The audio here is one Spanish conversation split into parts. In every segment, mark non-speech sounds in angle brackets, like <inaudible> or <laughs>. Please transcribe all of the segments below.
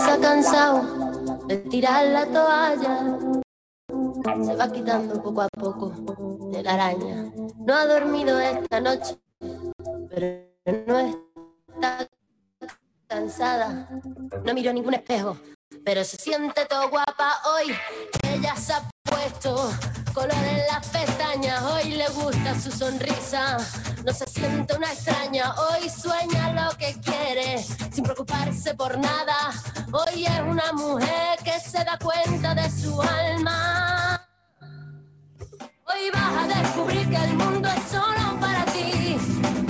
se ha cansado de tirar la toalla. Se va quitando poco a poco de la araña. No ha dormido esta noche, pero no está cansada. No miro ningún espejo, pero se siente todo guapa hoy. Ella se ha puesto color en las pestañas. Hoy le gusta su sonrisa. No se siente una extraña. Hoy sueña lo que quiere sin preocuparse por nada. Hoy es una mujer que se da cuenta de su alma. Hoy vas a descubrir que el mundo es solo para ti.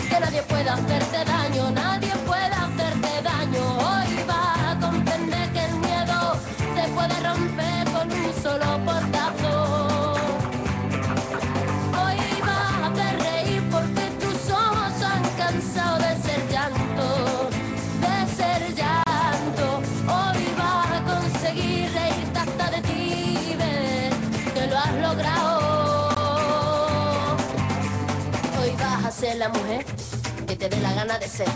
Que nadie puede hacerte daño. Nadie puede hacerte daño. Hoy vas a comprender que el miedo se puede romper con un solo portazo. Te dé la gana de ser.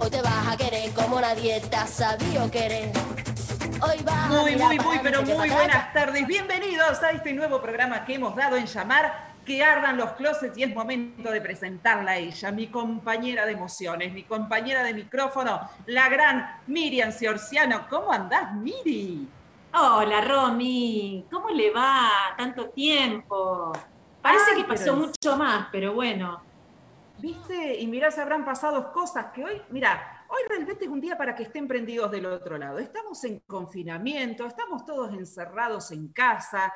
Hoy te vas a querer como nadie te ha sabido querer. Hoy vas a Muy, muy, muy, pero muy buenas tardes. Bienvenidos a este nuevo programa que hemos dado en llamar Que ardan los closets y es momento de presentarla a ella, mi compañera de emociones, mi compañera de micrófono, la gran Miriam Ciorciano. ¿Cómo andás, Miri? Hola, Romy. ¿Cómo le va? Tanto tiempo. Parece Ay, que pasó pero- mucho más, pero bueno. ¿Viste? Y mirá, se habrán pasado cosas que hoy, mira, hoy realmente es un día para que estén prendidos del otro lado. Estamos en confinamiento, estamos todos encerrados en casa.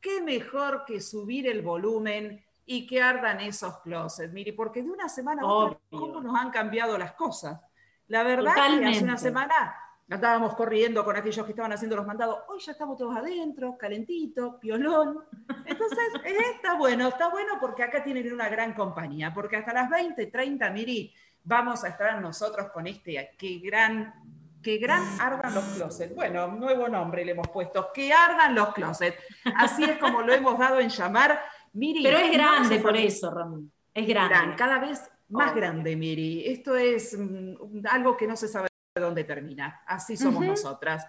¿Qué mejor que subir el volumen y que ardan esos closets? Mire, porque de una semana a otra. ¿cómo nos han cambiado las cosas? La verdad que hace una semana andábamos corriendo con aquellos que estaban haciendo los mandados. Hoy ya estamos todos adentro, calentito, piolón. Entonces, <laughs> está bueno, está bueno porque acá tienen una gran compañía, porque hasta las 20, 30, Miri, vamos a estar nosotros con este, qué gran, qué gran ardan los closets. Bueno, nuevo nombre le hemos puesto, que ardan los closets. Así es como lo hemos dado en llamar. Miri, Pero es grande por eso, Romy. Es grande. gran, cada vez más grande, Miri. Esto es mm, algo que no se sabe dónde termina. Así somos nosotras.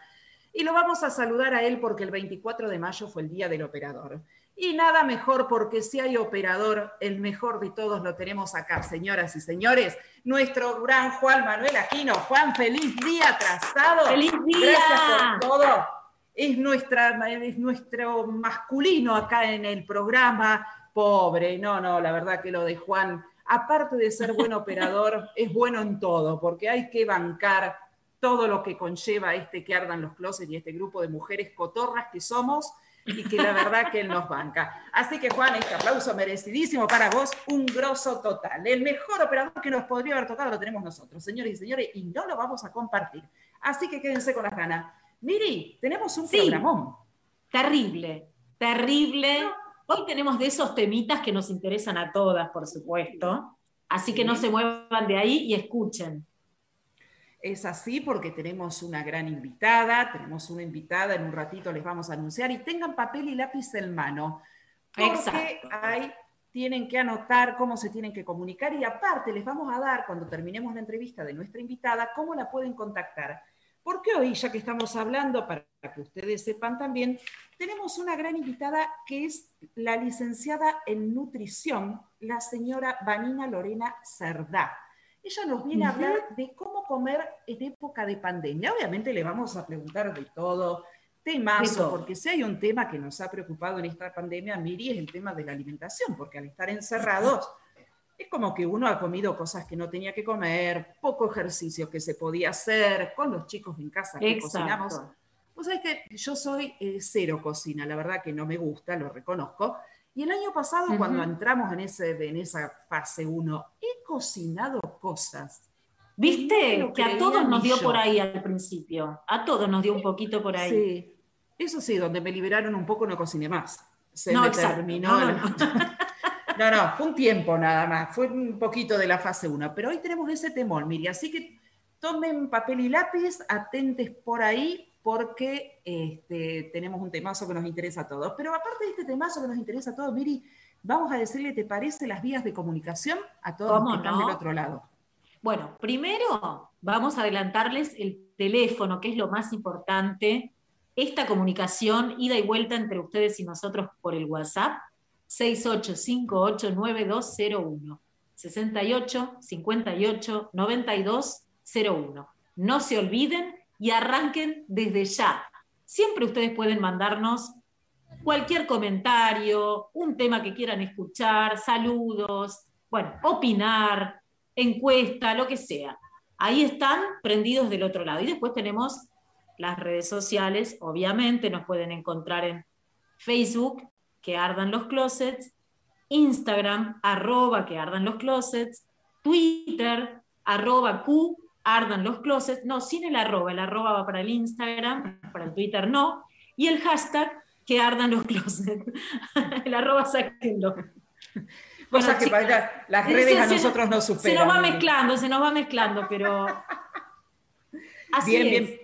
Y lo vamos a saludar a él porque el 24 de mayo fue el día del operador. Y nada mejor porque si hay operador, el mejor de todos lo tenemos acá, señoras y señores. Nuestro gran Juan Manuel Aquino. Juan, feliz día atrasado. ¡Feliz día! Gracias por todo. Es, nuestra, es nuestro masculino acá en el programa. Pobre, no, no, la verdad que lo de Juan, aparte de ser buen operador, <laughs> es bueno en todo, porque hay que bancar todo lo que conlleva este que ardan los closets y este grupo de mujeres cotorras que somos y que la verdad que él nos banca. Así que Juan, este aplauso merecidísimo para vos, un grosso total. El mejor operador que nos podría haber tocado lo tenemos nosotros, señores y señores, y no lo vamos a compartir. Así que quédense con las ganas. Miri, tenemos un Sí. programón. Terrible, terrible. Hoy tenemos de esos temitas que nos interesan a todas, por supuesto. Así que no se muevan de ahí y escuchen. Es así porque tenemos una gran invitada, tenemos una invitada, en un ratito les vamos a anunciar y tengan papel y lápiz en mano, porque Exacto. ahí tienen que anotar cómo se tienen que comunicar y aparte les vamos a dar, cuando terminemos la entrevista de nuestra invitada, cómo la pueden contactar. Porque hoy, ya que estamos hablando, para que ustedes sepan también, tenemos una gran invitada que es la licenciada en nutrición, la señora Vanina Lorena Cerdá. Ella nos viene a hablar de cómo comer en época de pandemia. Obviamente le vamos a preguntar de todo, temazo, porque si hay un tema que nos ha preocupado en esta pandemia, Miri, es el tema de la alimentación, porque al estar encerrados, es como que uno ha comido cosas que no tenía que comer, poco ejercicio que se podía hacer, con los chicos en casa que cocinamos. Vos sabés que yo soy eh, cero cocina, la verdad que no me gusta, lo reconozco. Y el año pasado, cuando entramos en, ese, en esa fase 1, he cocinado cosas. ¿Viste? Que a todos nos dio yo. por ahí al principio. A todos nos dio un poquito por ahí. Sí, eso sí, donde me liberaron un poco no cociné más. Se No, me exacto. terminó. No, <laughs> No, no, fue un tiempo nada más, fue un poquito de la fase 1, pero hoy tenemos ese temor, Miri, así que tomen papel y lápiz, atentes por ahí, porque este, tenemos un temazo que nos interesa a todos. Pero aparte de este temazo que nos interesa a todos, Miri, vamos a decirle, ¿te parece las vías de comunicación a todos los ¿Cómo que están no? del otro lado? Bueno, primero vamos a adelantarles el teléfono, que es lo más importante. Esta comunicación, ida y vuelta entre ustedes y nosotros por el WhatsApp, 68589201. 68 58 92 01. No se olviden y arranquen desde ya. Siempre ustedes pueden mandarnos cualquier comentario, un tema que quieran escuchar, saludos, bueno, opinar, encuesta, lo que sea. Ahí están prendidos del otro lado. Y después tenemos las redes sociales, obviamente nos pueden encontrar en Facebook, que ardan los closets, Instagram, arroba que ardan los closets, Twitter, arroba Q, ardan los closets, no, sin el arroba, el arroba va para el Instagram, para el Twitter no, y el hashtag que ardan los <laughs> closets, el arroba sáquenlo. <laughs> Cosa que para las redes a nosotros no superan. Se nos va mezclando, se nos va mezclando, pero <laughs> así bien, es. Bien.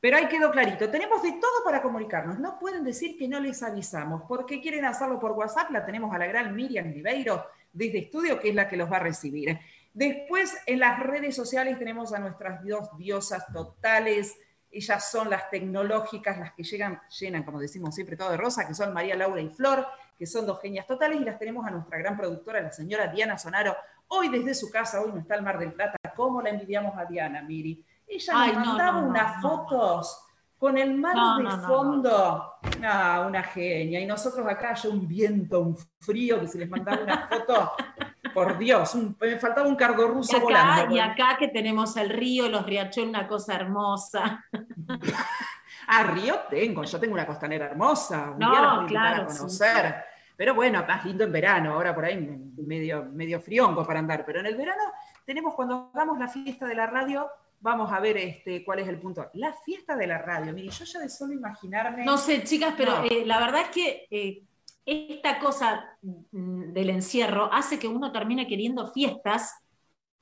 Pero ahí quedó clarito, tenemos de todo para comunicarnos. No pueden decir que no les avisamos, porque quieren hacerlo por WhatsApp. La tenemos a la gran Miriam Ribeiro desde estudio, que es la que los va a recibir. Después, en las redes sociales tenemos a nuestras dos diosas totales. Ellas son las tecnológicas, las que llegan, llenan, como decimos siempre, todo de rosa, que son María Laura y Flor que son dos genias totales, y las tenemos a nuestra gran productora, la señora Diana Sonaro, hoy desde su casa, hoy no está el Mar del Plata. ¿Cómo la envidiamos a Diana, Miri? Ella nos mandaba unas fotos con el mar de fondo. Ah, una genia. Y nosotros acá, ya un viento, un frío, que se les mandaba una foto. Por Dios, me faltaba un cargo ruso y acá, volando. Y acá que tenemos el río, los riachuelos, una cosa hermosa. <laughs> ah, río tengo, yo tengo una costanera hermosa. Un no, día claro, a conocer. Pero bueno, más lindo en verano, ahora por ahí medio, medio frionco para andar, pero en el verano tenemos cuando hagamos la fiesta de la radio, vamos a ver este, cuál es el punto. La fiesta de la radio, mire, yo ya de solo imaginarme... No sé, chicas, pero eh, la verdad es que eh, esta cosa mm, del encierro hace que uno termine queriendo fiestas,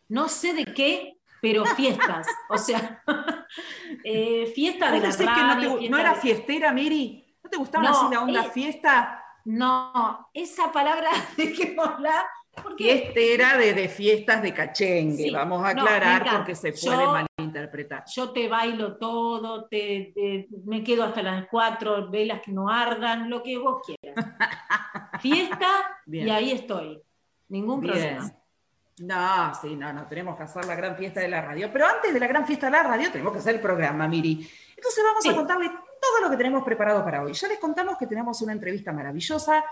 no sé de qué, pero <laughs> fiestas. o sea, <laughs> eh, fiesta de la. Que no, era fiestera, Miri? ¿No te gustaba así la onda fiesta? No, esa palabra, <laughs> dejémosla. Porque este era de, fiestas de cachengue, vamos a aclarar porque se puede malinterpretar. Yo te bailo todo, te, me quedo hasta las cuatro, velas que no ardan, lo que vos quieras. <laughs> Fiesta y ahí estoy. Ningún problema. No, sí, no, no, tenemos que hacer la gran fiesta de la radio. Pero antes de la gran fiesta de la radio tenemos que hacer el programa, Miri. Entonces vamos a contarle todo lo que tenemos preparado para hoy. Ya les contamos que tenemos una entrevista maravillosa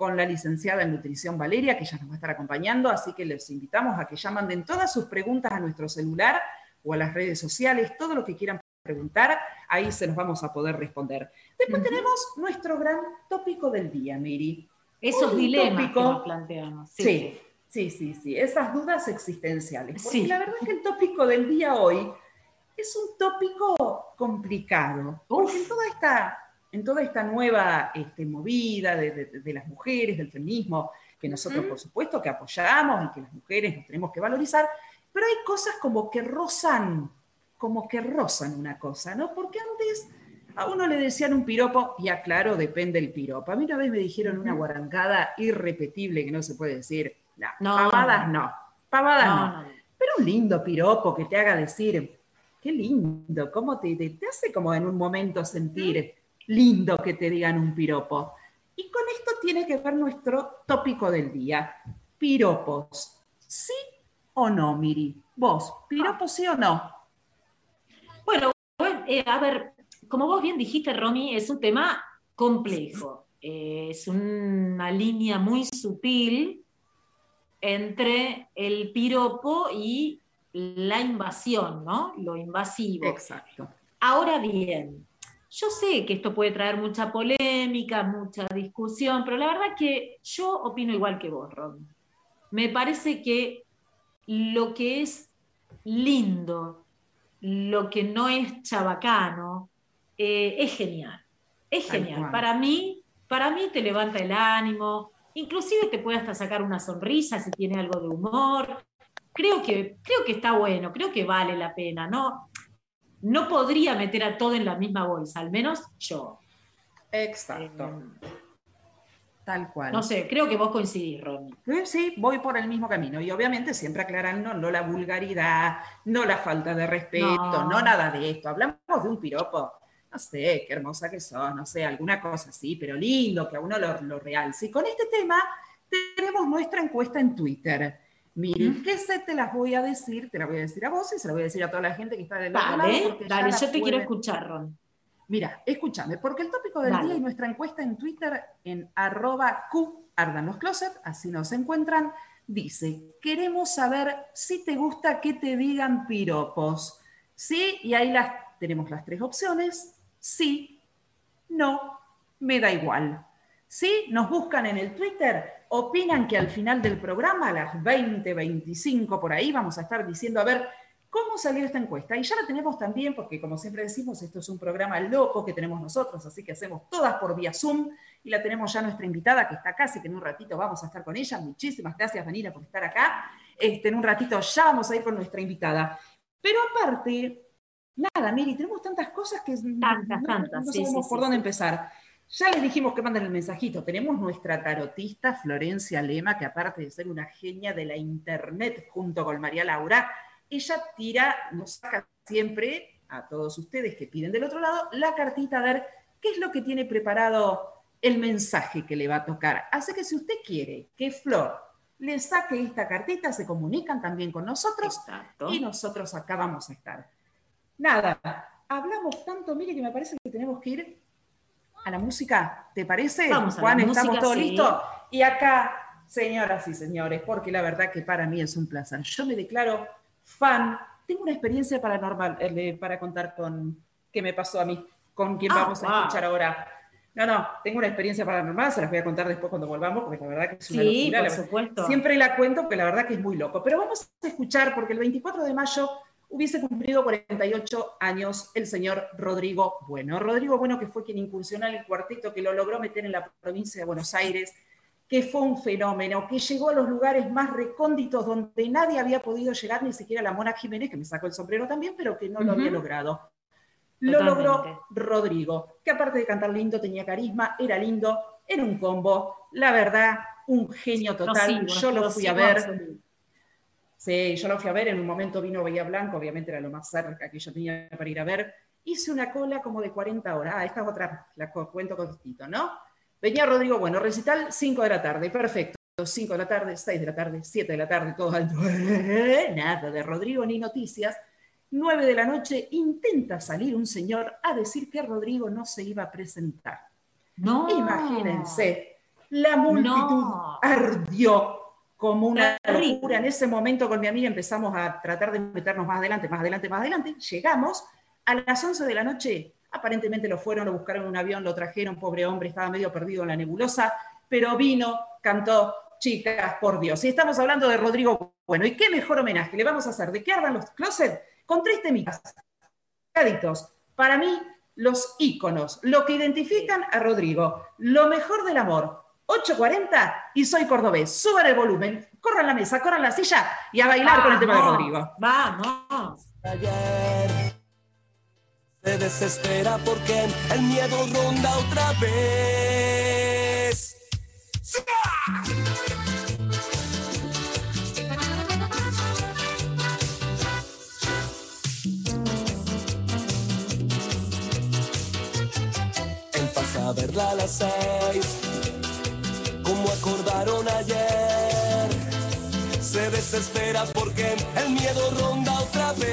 con la licenciada en nutrición Valeria, que ya nos va a estar acompañando, así que les invitamos a que ya manden todas sus preguntas a nuestro celular o a las redes sociales, todo lo que quieran preguntar, ahí se los vamos a poder responder. Después tenemos nuestro gran tópico del día, Miri. Esos dilemas que nos planteamos. Sí. sí. sí, sí, esas dudas existenciales. Porque la verdad es que el tópico del día hoy es un tópico complicado, porque en toda esta, en toda esta nueva este, movida de, las mujeres, del feminismo, que nosotros por supuesto que apoyamos y que las mujeres nos tenemos que valorizar, pero hay cosas como que rozan, como que rozan una cosa, ¿no? Porque antes a uno le decían un piropo, y aclaro, depende del piropo. A mí una vez me dijeron una guarangada irrepetible que no se puede decir, no, pavadas no, pavadas no, pero un lindo piropo que te haga decir, Qué lindo, cómo te, te, hace como en un momento sentir lindo que te digan un piropo. Y con esto tiene que ver nuestro tópico del día, piropos. ¿Sí o no, Miri? Vos, piropos sí o no? Bueno, eh, a ver, como vos bien dijiste, Romy, es un tema complejo. es una línea muy sutil entre el piropo y la invasión, ¿no? Lo invasivo. Exacto. Ahora bien, yo sé que esto puede traer mucha polémica, mucha discusión, pero la verdad que yo opino igual que vos, Ron. Me parece que lo que es lindo, lo que no es chabacano, eh, es genial. Es genial. Para mí, para mí te levanta el ánimo, inclusive te puede hasta sacar una sonrisa si tiene algo de humor creo que, creo que está bueno, creo que vale la pena, ¿no? No podría meter a todo en la misma bolsa, al menos yo. Exacto. Eh, Tal cual. No sé, creo que vos coincidís, Ronnie. Sí, voy por el mismo camino. Y obviamente siempre aclarando, no la vulgaridad, no la falta de respeto, no, No. nada de esto. Hablamos de un piropo, no sé, qué hermosa que sos, no sé, alguna cosa así, pero lindo, que a uno lo, lo realce. Y con este tema tenemos nuestra encuesta en Twitter. Miren. ¿qué se te las voy a decir? Te las voy a decir a vos y se las voy a decir a toda la gente que está del otro lado. Dale, porque yo te quiero escuchar, Ron. Mira, escúchame, porque el tópico del Dale. día y nuestra encuesta en Twitter en arroba Q ardan los closet, así nos encuentran, dice, queremos saber si te gusta que te digan piropos. Sí, y ahí las, tenemos las tres opciones, sí, no, me da igual. Sí, nos buscan en el Twitter, opinan que al final del programa, a las 20, 25 por ahí, vamos a estar diciendo, a ver, ¿Cómo salió esta encuesta? Y ya la tenemos también, porque como siempre decimos, esto es un programa loco que tenemos nosotros, así que hacemos todas por vía Zoom. Y la tenemos ya nuestra invitada que está acá, así que en un ratito vamos a estar con ella. Muchísimas gracias, Vanina, por estar acá. Este, en un ratito ya vamos a ir con nuestra invitada. Pero aparte, nada, Miri, tenemos tantas cosas que Tantas, no, tantas, no sabemos sí, por sí, dónde empezar. Ya les dijimos que manden el mensajito. Tenemos nuestra tarotista Florencia Lema, que aparte de ser una genia de la internet junto con María Laura, ella tira, nos saca siempre a todos ustedes que piden del otro lado la cartita a ver qué es lo que tiene preparado el mensaje que le va a tocar. Así que si usted quiere que Flor le saque esta cartita, se comunican también con nosotros Exacto. y nosotros acá vamos a estar. Nada, hablamos tanto, mire que me parece que tenemos que ir a la música, ¿te parece? Vamos a la Juan, ¿estamos música, todos sí. listos? Y acá, señoras y señores, porque la verdad que para mí es un placer. Yo me declaro fan, tengo una experiencia paranormal eh, para contar con qué me pasó a mí, con quien Ah, vamos a escuchar ahora. No, no, tengo una experiencia paranormal, se las voy a contar después cuando volvamos, porque la verdad que es una Sí, locura. por supuesto. Siempre la cuento, porque la verdad que es muy loco. Pero vamos a escuchar, porque el 24 de mayo hubiese cumplido 48 años el señor Rodrigo Bueno. Rodrigo Bueno, que fue quien incursionó en el cuarteto, que lo logró meter en la provincia de Buenos Aires, que fue un fenómeno, que llegó a los lugares más recónditos donde nadie había podido llegar, ni siquiera la Mona Jiménez, que me sacó el sombrero también, pero que no lo había logrado. Lo Totalmente. logró Rodrigo, que aparte de cantar lindo, tenía carisma, era lindo, era un combo, la verdad, un genio total. Yo lo fui a ver. Sí, yo lo fui a ver, en un momento vino Bahía Blanco, obviamente era lo más cerca que yo tenía para ir a ver. Hice una cola como de 40 horas. Ah, esta es otra, la cuento cortito, ¿no? Venía Rodrigo, bueno, recital 5 de la tarde, perfecto. 5 de la tarde, 6 de la tarde, 7 de la tarde, todo alto. <laughs> Nada de Rodrigo ni noticias. 9 de la noche intenta salir un señor a decir que Rodrigo no se iba a presentar. No. Imagínense, la multitud No. ardió como una locura. En ese momento con mi amiga empezamos a tratar de meternos más adelante, más adelante, más adelante. Llegamos a las 11 de la noche. Aparentemente lo fueron, lo buscaron en un avión, lo trajeron, pobre hombre, estaba medio perdido en la nebulosa, pero vino, cantó, chicas, por Dios. Y estamos hablando de Rodrigo Bueno. ¿Y qué mejor homenaje le vamos a hacer? ¿De qué ardan los closets? Con tres temitas. Para mí, los íconos, lo que identifican a Rodrigo, lo mejor del amor. 8.40 y soy cordobés. Suban el volumen, corran la mesa, corran la silla y a bailar con el tema de Vamos, Rodrigo. Vamos. ayer. Se desespera porque el miedo ronda otra vez. Él pasa a verla a las seis, acordaron ayer se desespera porque el miedo ronda otra vez.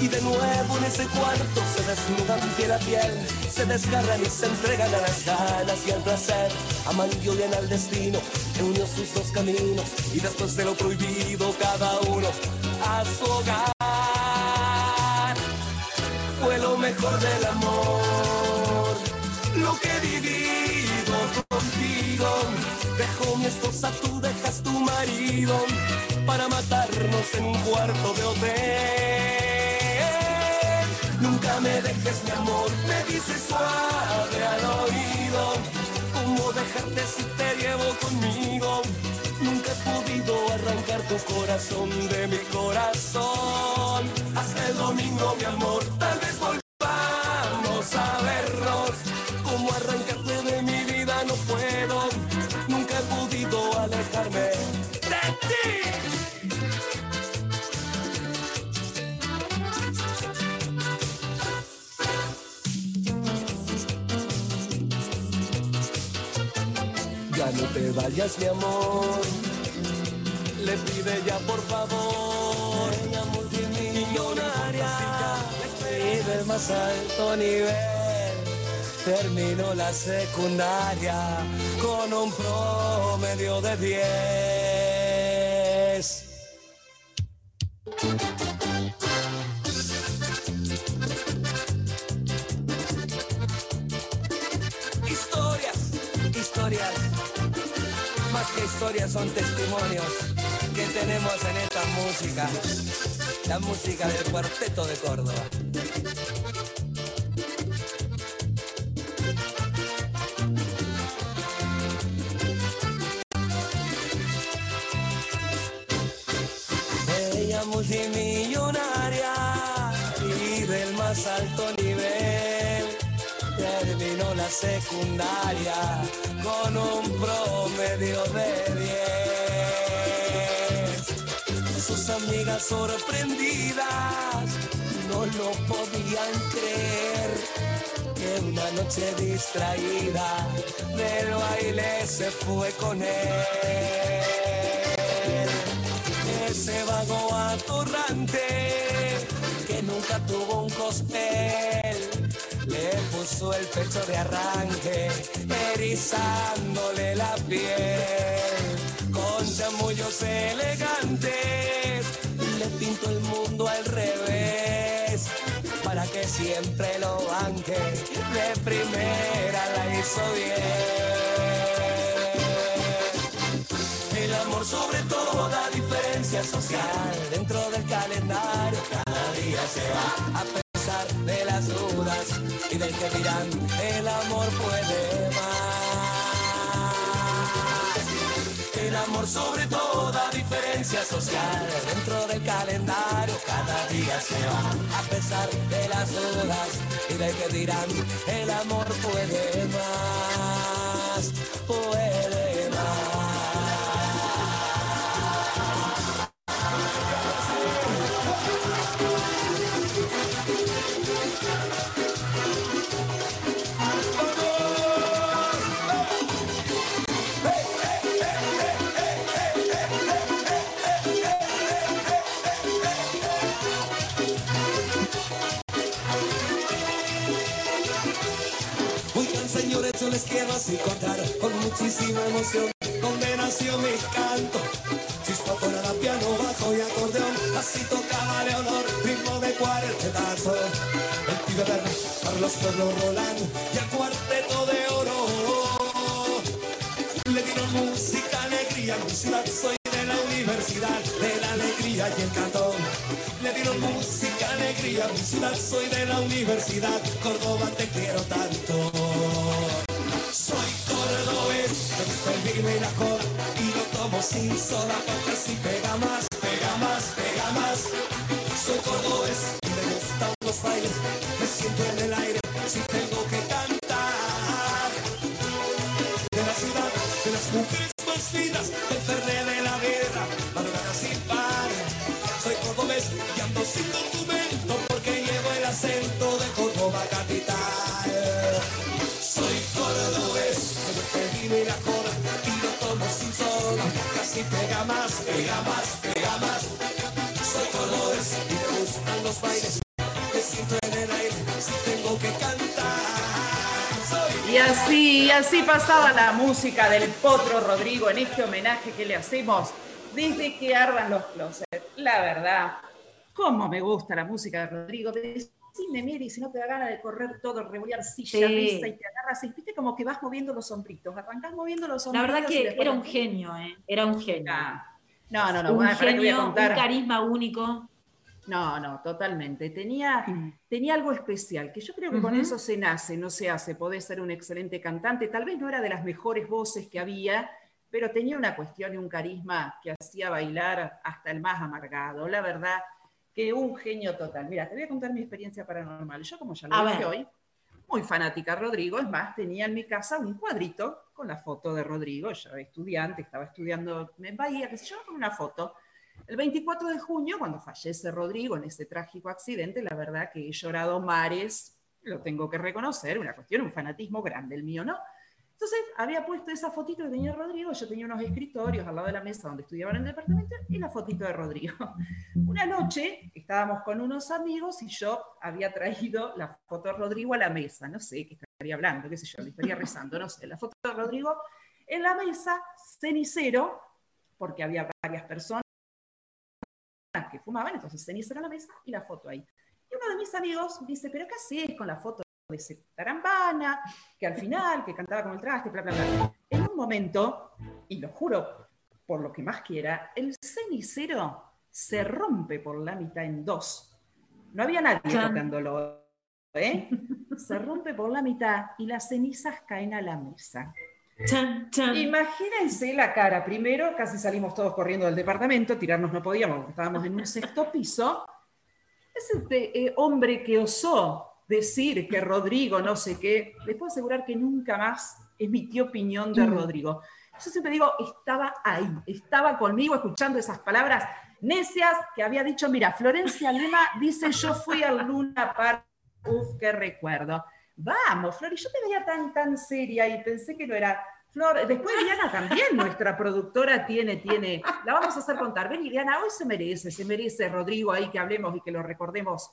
Y de nuevo en ese cuarto se desnudan piel a piel, se desgarran y se entregan a las ganas y al placer. Aman y odian al destino que unió sus dos caminos y después de lo prohibido cada uno a su hogar. Fue lo mejor del amor, contigo. Dejo mi esposa, tú dejas tu marido para matarnos en un cuarto de hotel. Nunca me dejes, mi amor, me dices suave al oído. ¿Cómo dejarte si te llevo conmigo? Nunca he podido arrancar tu corazón de mi corazón. Hasta el domingo, mi amor, tal vez volvamos vayas mi amor. Le pide ya por favor, ella multimillonaria, y del más alto nivel. Terminó la secundaria con un promedio de 10. Que historias son testimonios que tenemos en esta música, la música del cuarteto de Córdoba. Ella multimillonaria secundaria con un promedio de 10. Sus amigas sorprendidas no lo podían creer. Que una noche distraída del baile se fue con él ese vago atorrante que nunca tuvo un cospel. Le puso el pecho de arranque, erizándole la piel. Con chamullos elegantes, le pintó el mundo al revés. Para que siempre lo banque, de primera la hizo bien. El amor sobre toda diferencia social dentro del calendario cada día se va a pesar de las dudas y del que dirán el amor puede más. El amor sobre toda diferencia social dentro del calendario cada día se va a pesar de las dudas y del que dirán el amor puede más, puede les quiero así contar con muchísima emoción donde nació mi canto. Chispa fuera la piano, bajo y acordeón, así tocaba Leonor, ritmo de cuartetazo. El pibe verde, Carlos Pueblo Roland y el cuarteto de oro. Le dieron música, alegría, mi ciudad soy de la universidad, de la alegría y el cantón. Le dieron música, alegría, mi ciudad soy de la universidad, Córdoba te quiero tanto. Soy cordobés, me y la cola y lo tomo sin soda porque así pega más, pega más, pega más. Soy cordobés y me gustan los bailes, me siento en el aire si tengo que cantar. De la ciudad, de las mujeres más finas, del fernet de la casi pega más, pega más, pega más. Cordobés y los tengo que cantar. Y así, y así pasaba la música del Potro Rodrigo en este homenaje que le hacemos desde que ardan los closets. La verdad, cómo me gusta la música de Rodrigo. Decime, Miri, si no te da ganas de correr todo, revolear silla, Sí. mesa y te agarras y viste como que vas moviendo los sombritos. Arrancás moviendo los La sombritos. verdad y que era un genio, ¿eh? Era un genio. Ah, No, no, no, un bueno, genio, un carisma único. No, no, totalmente. Tenía, tenía algo especial, que yo creo que con eso se nace, no se hace. Podés ser un excelente cantante. Tal vez no era de las mejores voces que había, pero tenía una cuestión y un carisma que hacía bailar hasta el más amargado. La verdad que un genio total. Mira, te voy a contar mi experiencia paranormal. Yo, como ya lo dije hoy, muy fanática Rodrigo. Es más, tenía en mi casa un cuadrito con la foto de Rodrigo. Yo era estudiante, estaba estudiando en Bahía, qué sé yo, con una foto. El 24 de junio, cuando fallece Rodrigo en ese trágico accidente, la verdad que he llorado mares, lo tengo que reconocer, una cuestión, un fanatismo grande el mío, ¿no? Entonces había puesto esa fotito que tenía Rodrigo, yo tenía unos escritorios al lado de la mesa donde estudiaban en el departamento y la fotito de Rodrigo. <laughs> Una noche estábamos con unos amigos y yo había traído la foto de Rodrigo a la mesa, no sé qué estaría hablando, qué sé yo, le estaría rezando, no sé, la foto de Rodrigo en la mesa, cenicero, porque había varias personas que fumaban, entonces cenicero en la mesa y la foto ahí. Y uno de mis amigos dice, pero ¿qué haces con la foto de ese tarambana, que al final, que cantaba con el traste, bla, bla, bla? En un momento, y lo juro por lo que más quiera, el cenicero se rompe por la mitad en dos. No había nadie tocándolo, ¿eh? Se rompe por la mitad y las cenizas caen a la mesa. Imagínense la cara. Primero, casi salimos todos corriendo del departamento, tirarnos no podíamos, porque estábamos en un sexto piso. Es este eh, hombre que osó decir que Rodrigo no sé qué. Les puedo asegurar que nunca más emitió opinión de mm. Rodrigo. Yo siempre digo, estaba ahí, estaba conmigo escuchando esas palabras necias que había dicho, mira, Florencia Lema dice, yo fui al Luna Park, uf, qué recuerdo. Vamos, Flor, y yo te veía tan, tan seria y pensé que no era. Flor, después Diana también, nuestra productora, tiene, tiene, la vamos a hacer contar. Ven, Diana, hoy se merece, se merece Rodrigo ahí que hablemos y que lo recordemos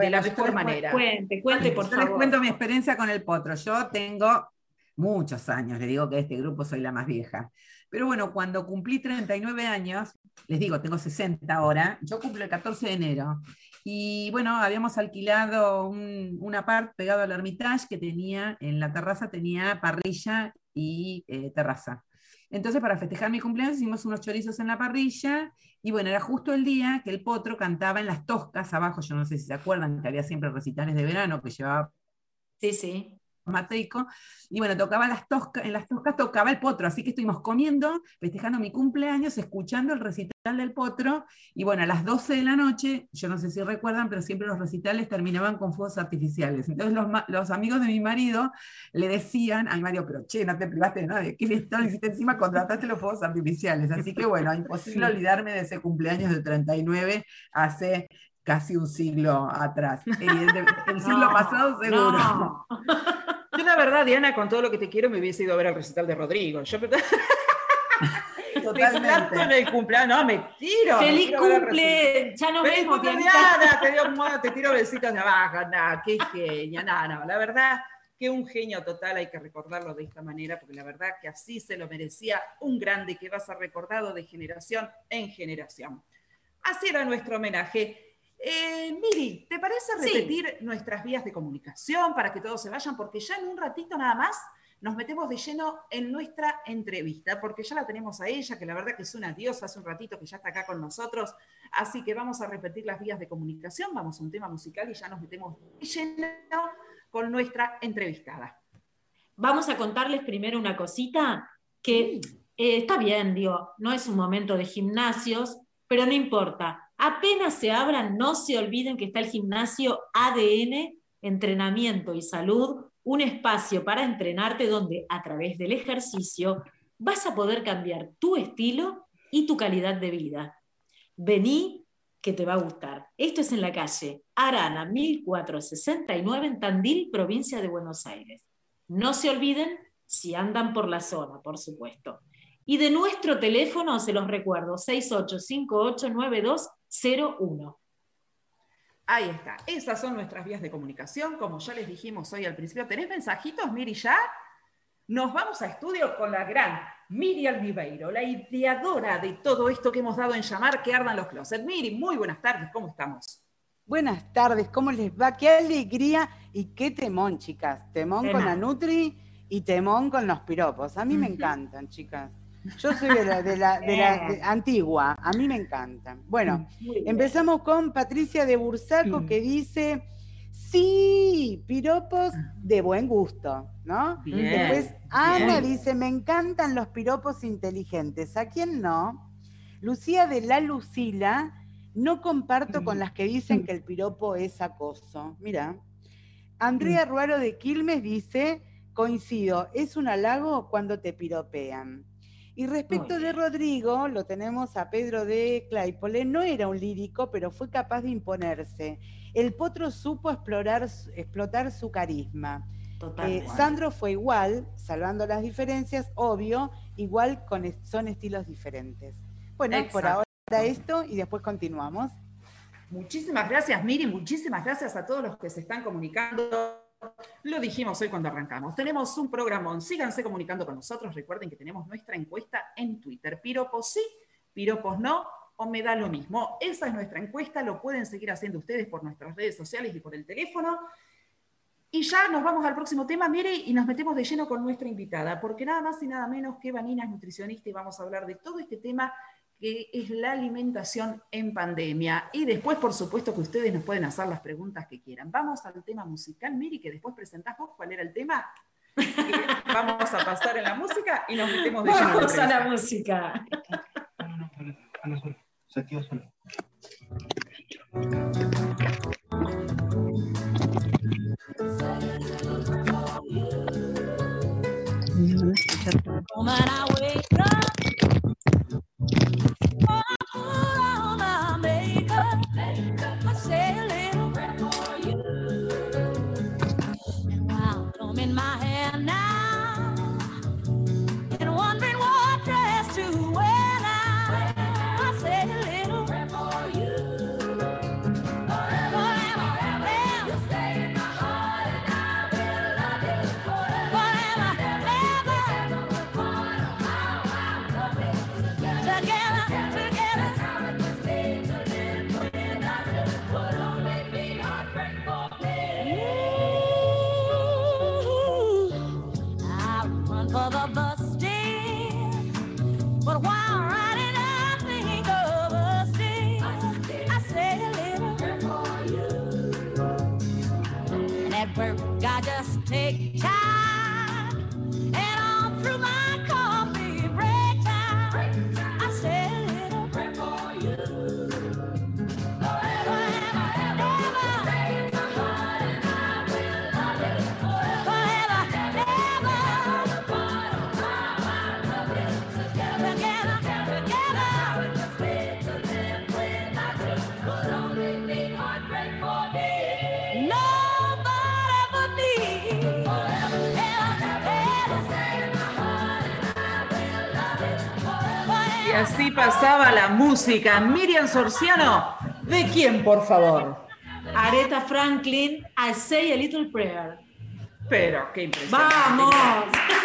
de la mejor manera. Cuente, cuente, por favor. les cuento mi experiencia con el potro. Yo tengo muchos años, le digo que de este grupo soy la más vieja. Pero bueno, cuando cumplí 39 años, les digo, tengo 60 ahora, yo cumplo el 14 de enero. Y bueno, habíamos alquilado un, una parte pegado al Hermitage que tenía, en la terraza tenía parrilla y eh, terraza. Entonces, para festejar mi cumpleaños, hicimos unos chorizos en la parrilla. Y bueno, era justo el día que el potro cantaba en las toscas abajo. Yo no sé si se acuerdan que había siempre recitales de verano que llevaba. Sí, sí. Mateico, y bueno, tocaba las toscas, en las toscas tocaba el potro, así que estuvimos comiendo, festejando mi cumpleaños, escuchando el recital del potro, y bueno, a las 12 de la noche, yo no sé si recuerdan, pero siempre los recitales terminaban con fuegos artificiales. Entonces los, los amigos de mi marido le decían, ay Mario, pero che, no te privaste de nada, ¿qué le hiciste encima? Contrataste los fuegos artificiales. Así que bueno, imposible olvidarme de ese cumpleaños del 39 hace casi un siglo atrás. <laughs> El, siglo pasado seguro. <laughs> Yo la verdad, Diana, con todo lo que te quiero, me hubiese ido a ver al recital de Rodrigo. Yo <laughs> Totalmente. en el cumpleaños, no, me tiro. Feliz cumple, ya no Feliz vemos. Diana, te, dio, te tiro besitos de abajo, nada, qué genia, nada, no, la verdad que un genio total, hay que recordarlo de esta manera, porque la verdad que así se lo merecía un grande que va a ser recordado de generación en generación. Así era nuestro homenaje. Eh, Miri, ¿te parece repetir nuestras vías de comunicación para que todos se vayan? Porque ya en un ratito nada más nos metemos de lleno en nuestra entrevista, porque ya la tenemos a ella, que la verdad que es una diosa, hace un ratito que ya está acá con nosotros, así que vamos a repetir las vías de comunicación, vamos a un tema musical y ya nos metemos de lleno con nuestra entrevistada. Vamos a contarles primero una cosita que eh, está bien, digo, no es un momento de gimnasios, pero no importa Apenas se abran, no se olviden que está el gimnasio ADN, entrenamiento y salud, un espacio para entrenarte donde a través del ejercicio vas a poder cambiar tu estilo y tu calidad de vida. Vení que te va a gustar. Esto es en la calle Arana 1469 en Tandil, provincia de Buenos Aires. No se olviden si andan por la zona, por supuesto. Y de nuestro teléfono, se los recuerdo, 68589201. Ahí está. Esas son nuestras vías de comunicación. Como ya les dijimos hoy al principio, ¿tenés mensajitos, Miri, ya? Nos vamos a estudio con la gran Miriam Viveiro, la ideadora de todo esto que hemos dado en llamar que ardan los closets. Miri, muy buenas tardes, ¿cómo estamos? Buenas tardes, ¿cómo les va? Qué alegría y qué temón, chicas. Temón con la Nutri y temón con los piropos. A mí me encantan, chicas. Yo soy de la, de la, antigua, a mí me encantan. Bueno, empezamos con Patricia de Bursaco que dice, sí, piropos de buen gusto, ¿no? Después Ana dice, me encantan los piropos inteligentes. ¿A quién no? Lucía de la Lucila, no comparto con las que dicen que el piropo es acoso. Mira. Andrea Ruaro de Quilmes dice, coincido, es un halago cuando te piropean. Y respecto de Rodrigo, lo tenemos a Pedro de Claypole, no era un lírico, pero fue capaz de imponerse. El potro supo explorar, explotar su carisma. Eh, Sandro fue igual, salvando las diferencias, obvio, igual con, son estilos diferentes. Bueno, por ahora esto y después continuamos. Muchísimas gracias, Miri, muchísimas gracias a todos los que se están comunicando. Lo dijimos hoy cuando arrancamos. Tenemos un programón. Síganse comunicando con nosotros. Recuerden que tenemos nuestra encuesta en Twitter. Piropos sí, piropos no, o me da lo mismo. Esa es nuestra encuesta. Lo pueden seguir haciendo ustedes por nuestras redes sociales y por el teléfono. Y ya nos vamos al próximo tema, mire, y nos metemos de lleno con nuestra invitada, porque nada más y nada menos que Vanina es nutricionista y vamos a hablar de todo este tema que es la alimentación en pandemia. Y después, por supuesto, que ustedes nos pueden hacer las preguntas que quieran. Vamos al tema musical, Miri, que después presentás vos cuál era el tema. <laughs> vamos a pasar en la música y nos metemos de lleno. Vamos a la música. Se activa solo. Woman, I música. Miriam Sorciano, ¿de quién, por favor? Aretha Franklin, I say a little prayer. Pero qué impresionante. ¡Vamos!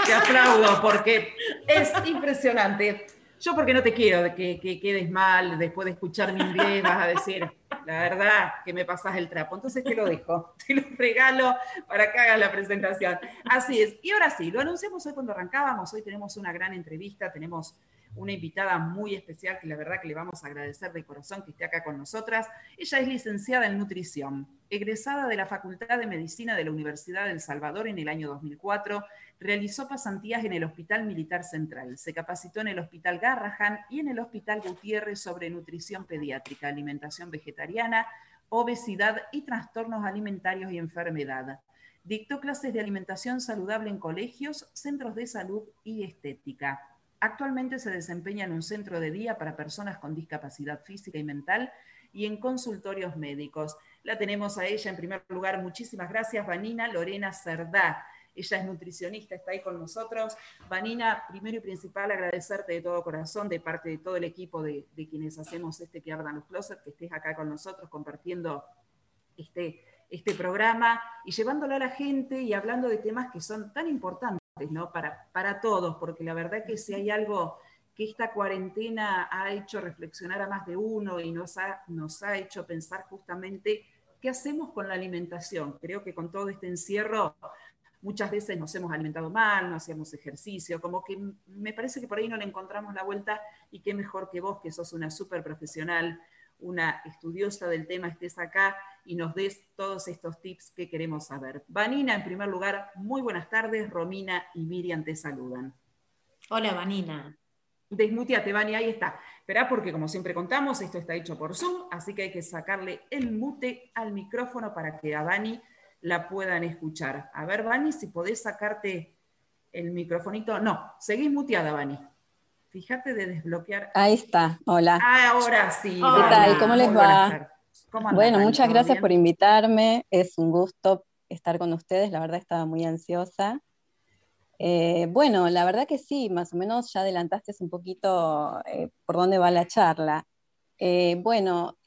Te aplaudo porque es impresionante. Yo porque no te quiero que, que quedes mal, después de escuchar mi inglés vas a decir, la verdad que me pasas el trapo. Entonces te lo dejo, <laughs> te lo regalo para que hagas la presentación. Así es. Y ahora sí, lo anunciamos hoy cuando arrancábamos. Hoy tenemos una gran entrevista, tenemos una invitada muy especial que la verdad que le vamos a agradecer de corazón que esté acá con nosotras. Ella es licenciada en nutrición, egresada de la Facultad de Medicina de la Universidad del Salvador en el año 2004, realizó pasantías en el Hospital Militar Central, se capacitó en el Hospital Garrahan y en el Hospital Gutiérrez sobre nutrición pediátrica, alimentación vegetariana, obesidad y trastornos alimentarios y enfermedad. Dictó clases de alimentación saludable en colegios, centros de salud y estética. Actualmente se desempeña en un centro de día para personas con discapacidad física y mental y en consultorios médicos. La tenemos a ella en primer lugar. Muchísimas gracias, Vanina Lorena Cerdá. Ella es nutricionista, está ahí con nosotros. Vanina, primero y principal, agradecerte de todo corazón, de parte de todo el equipo de, quienes hacemos este que closets, que estés acá con nosotros compartiendo este, este programa y llevándolo a la gente y hablando de temas que son tan importantes ¿no? para, para todos, porque la verdad que si hay algo que esta cuarentena ha hecho reflexionar a más de uno y nos ha, nos ha hecho pensar justamente qué hacemos con la alimentación. Creo que con todo este encierro muchas veces nos hemos alimentado mal, no hacíamos ejercicio, como que me parece que por ahí no le encontramos la vuelta y qué mejor que vos, que sos una súper profesional, una estudiosa del tema, estés acá y nos des todos estos tips que queremos saber. Vanina, en primer lugar, muy buenas tardes. Romina y Miriam te saludan. Hola, Vanina. Desmuteate, Vani, ahí está. Esperá, porque como siempre contamos, esto está hecho por Zoom, así que hay que sacarle el mute al micrófono para que a Vani la puedan escuchar. A ver, Vani, si podés sacarte el microfonito. No, seguís muteada, Vani. Fíjate de desbloquear. Ahí está, hola. Ah, ahora sí. ¿Qué tal? ¿Cómo les va? Bueno, muchas gracias por invitarme. Es un gusto estar con ustedes, la verdad estaba muy ansiosa. Eh, bueno, la verdad que sí, más o menos ya adelantaste un poquito eh, por dónde va la charla. Eh, bueno,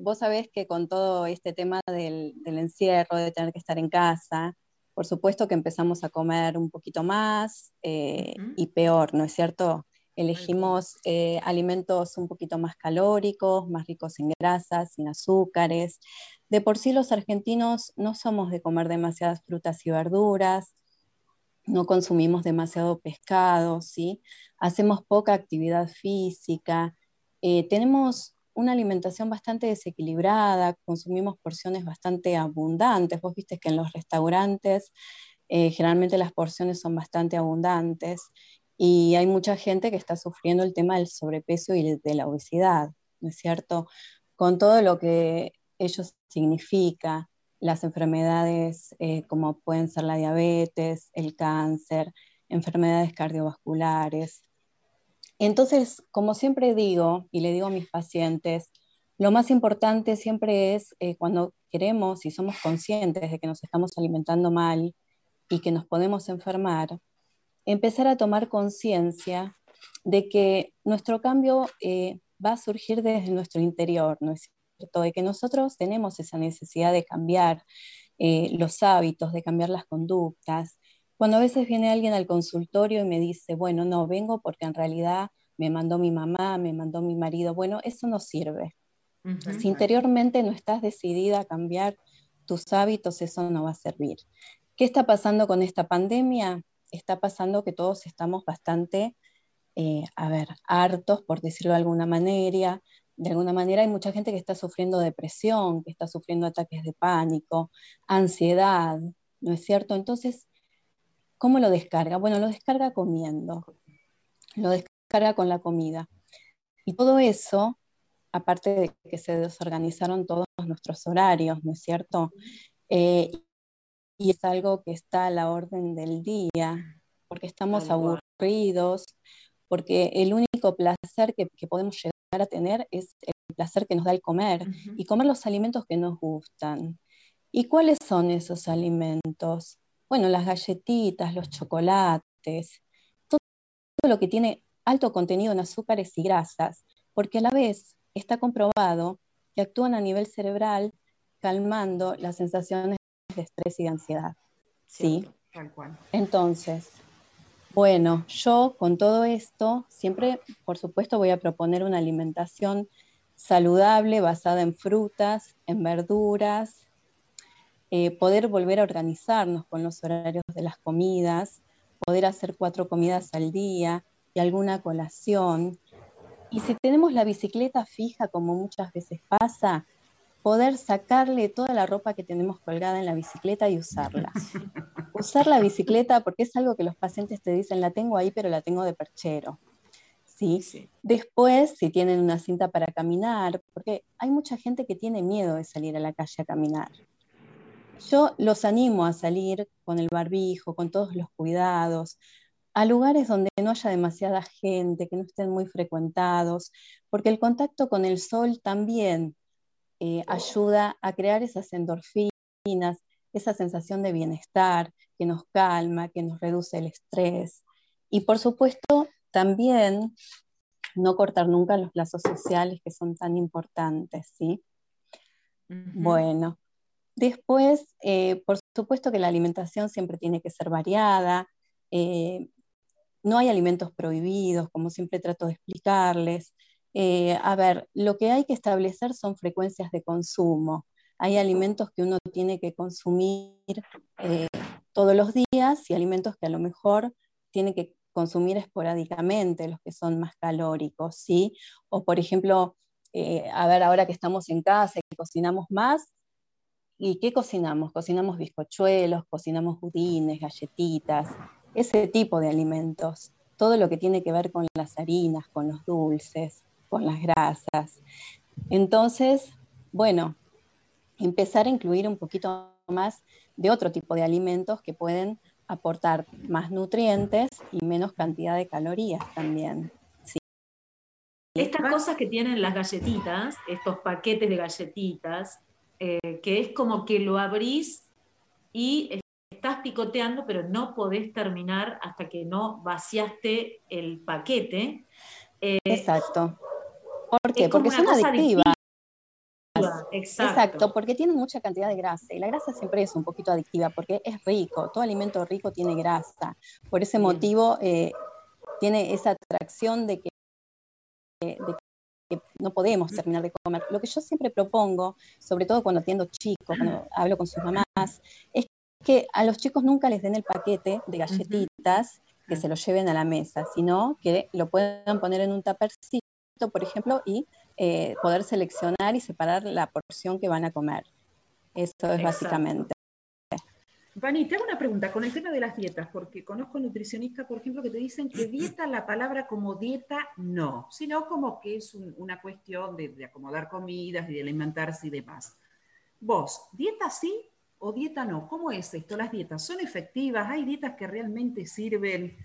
vos sabés que con todo este tema del, encierro, de tener que estar en casa, por supuesto que empezamos a comer un poquito más y peor, ¿no es cierto? Elegimos alimentos un poquito más calóricos, más ricos en grasas, sin azúcares. De por sí los argentinos no somos de comer demasiadas frutas y verduras, no consumimos demasiado pescado, ¿sí? hacemos poca actividad física, eh, tenemos una alimentación bastante desequilibrada, consumimos porciones bastante abundantes. Vos viste que en los restaurantes eh, generalmente las porciones son bastante abundantes y hay mucha gente que está sufriendo el tema del sobrepeso y de la obesidad, ¿no es cierto? Con todo lo que ello significa, las enfermedades eh, como pueden ser la diabetes, el cáncer, enfermedades cardiovasculares. Entonces, como siempre digo, y le digo a mis pacientes, lo más importante siempre es eh, cuando queremos y somos conscientes de que nos estamos alimentando mal y que nos podemos enfermar, empezar a tomar conciencia de que nuestro cambio eh, va a surgir desde nuestro interior, ¿no es de que nosotros tenemos esa necesidad de cambiar eh, los hábitos, de cambiar las conductas. Cuando a veces viene alguien al consultorio y me dice, bueno, no, vengo porque en realidad me mandó mi mamá, me mandó mi marido, bueno, eso no sirve. Si interiormente no estás decidida a cambiar tus hábitos, eso no va a servir. ¿Qué está pasando con esta pandemia? Está pasando que todos estamos bastante, eh, a ver, hartos, por decirlo de alguna manera, de alguna manera hay mucha gente que está sufriendo depresión, que está sufriendo ataques de pánico, ansiedad, ¿no es cierto? Entonces, ¿cómo lo descarga? Bueno, lo descarga comiendo, lo descarga con la comida. Y todo eso, aparte de que se desorganizaron todos nuestros horarios, ¿no es cierto? Eh, y es algo que está a la orden del día, porque estamos aburridos, porque el único placer que, que podemos llegar a tener es el placer que nos da el comer y comer los alimentos que nos gustan. ¿Y cuáles son esos alimentos? Bueno, las galletitas, los chocolates, todo lo que tiene alto contenido en azúcares y grasas, porque a la vez está comprobado que actúan a nivel cerebral calmando las sensaciones de estrés y de ansiedad. ¿Sí? Entonces, bueno, yo con todo esto siempre, por supuesto, voy a proponer una alimentación saludable basada en frutas, en verduras, eh, poder volver a organizarnos con los horarios de las comidas, poder hacer cuatro comidas al día y alguna colación. Y si tenemos la bicicleta fija, como muchas veces pasa, poder sacarle toda la ropa que tenemos colgada en la bicicleta y usarla. <laughs> Usar la bicicleta porque es algo que los pacientes te dicen, la tengo ahí, pero la tengo de perchero. ¿Sí? Después, si tienen una cinta para caminar, porque hay mucha gente que tiene miedo de salir a la calle a caminar. Yo los animo a salir con el barbijo, con todos los cuidados, a lugares donde no haya demasiada gente, que no estén muy frecuentados, porque el contacto con el sol también eh, ayuda a crear esas endorfinas, esa sensación de bienestar que nos calma, que nos reduce el estrés. Y por supuesto, también no cortar nunca los lazos sociales que son tan importantes, ¿sí? Bueno, después, eh, por supuesto que la alimentación siempre tiene que ser variada, eh, no hay alimentos prohibidos, como siempre trato de explicarles, eh, a ver, lo que hay que establecer son frecuencias de consumo. Hay alimentos que uno tiene que consumir eh, todos los días y alimentos que a lo mejor tiene que consumir esporádicamente, los que son más calóricos, ¿sí? O por ejemplo, eh, a ver, ahora que estamos en casa y cocinamos más, ¿y qué cocinamos? Cocinamos bizcochuelos, cocinamos budines, galletitas, ese tipo de alimentos. Todo lo que tiene que ver con las harinas, con los dulces con las grasas. Entonces, bueno, empezar a incluir un poquito más de otro tipo de alimentos que pueden aportar más nutrientes y menos cantidad de calorías también. Estas cosas que tienen las galletitas, estos paquetes de galletitas, eh, que es como que lo abrís y estás picoteando, pero no podés terminar hasta que no vaciaste el paquete. Eh, Exacto. ¿Por qué? Porque son adictivas. Exacto. Exacto. porque tienen mucha cantidad de grasa y la grasa siempre es un poquito adictiva porque es rico, todo alimento rico tiene grasa. Por ese motivo eh, tiene esa atracción de que, de que no podemos terminar de comer. Lo que yo siempre propongo, sobre todo cuando atiendo chicos, cuando <clears throat> hablo con sus mamás, es que a los chicos nunca les den el paquete de galletitas que se lo lleven a la mesa, sino que lo puedan poner en un tapercito, por ejemplo, y eh, poder seleccionar y separar la porción que van a comer. Eso es básicamente. Vani, te hago una pregunta con el tema de las dietas, porque conozco nutricionistas, por ejemplo, que te dicen que dieta, la palabra como dieta, no, sino como que es una cuestión de, de, acomodar comidas y de alimentarse y demás. Vos, ¿dieta sí o dieta no? ¿Cómo es esto? ¿Las dietas son efectivas? ¿Hay dietas que realmente sirven?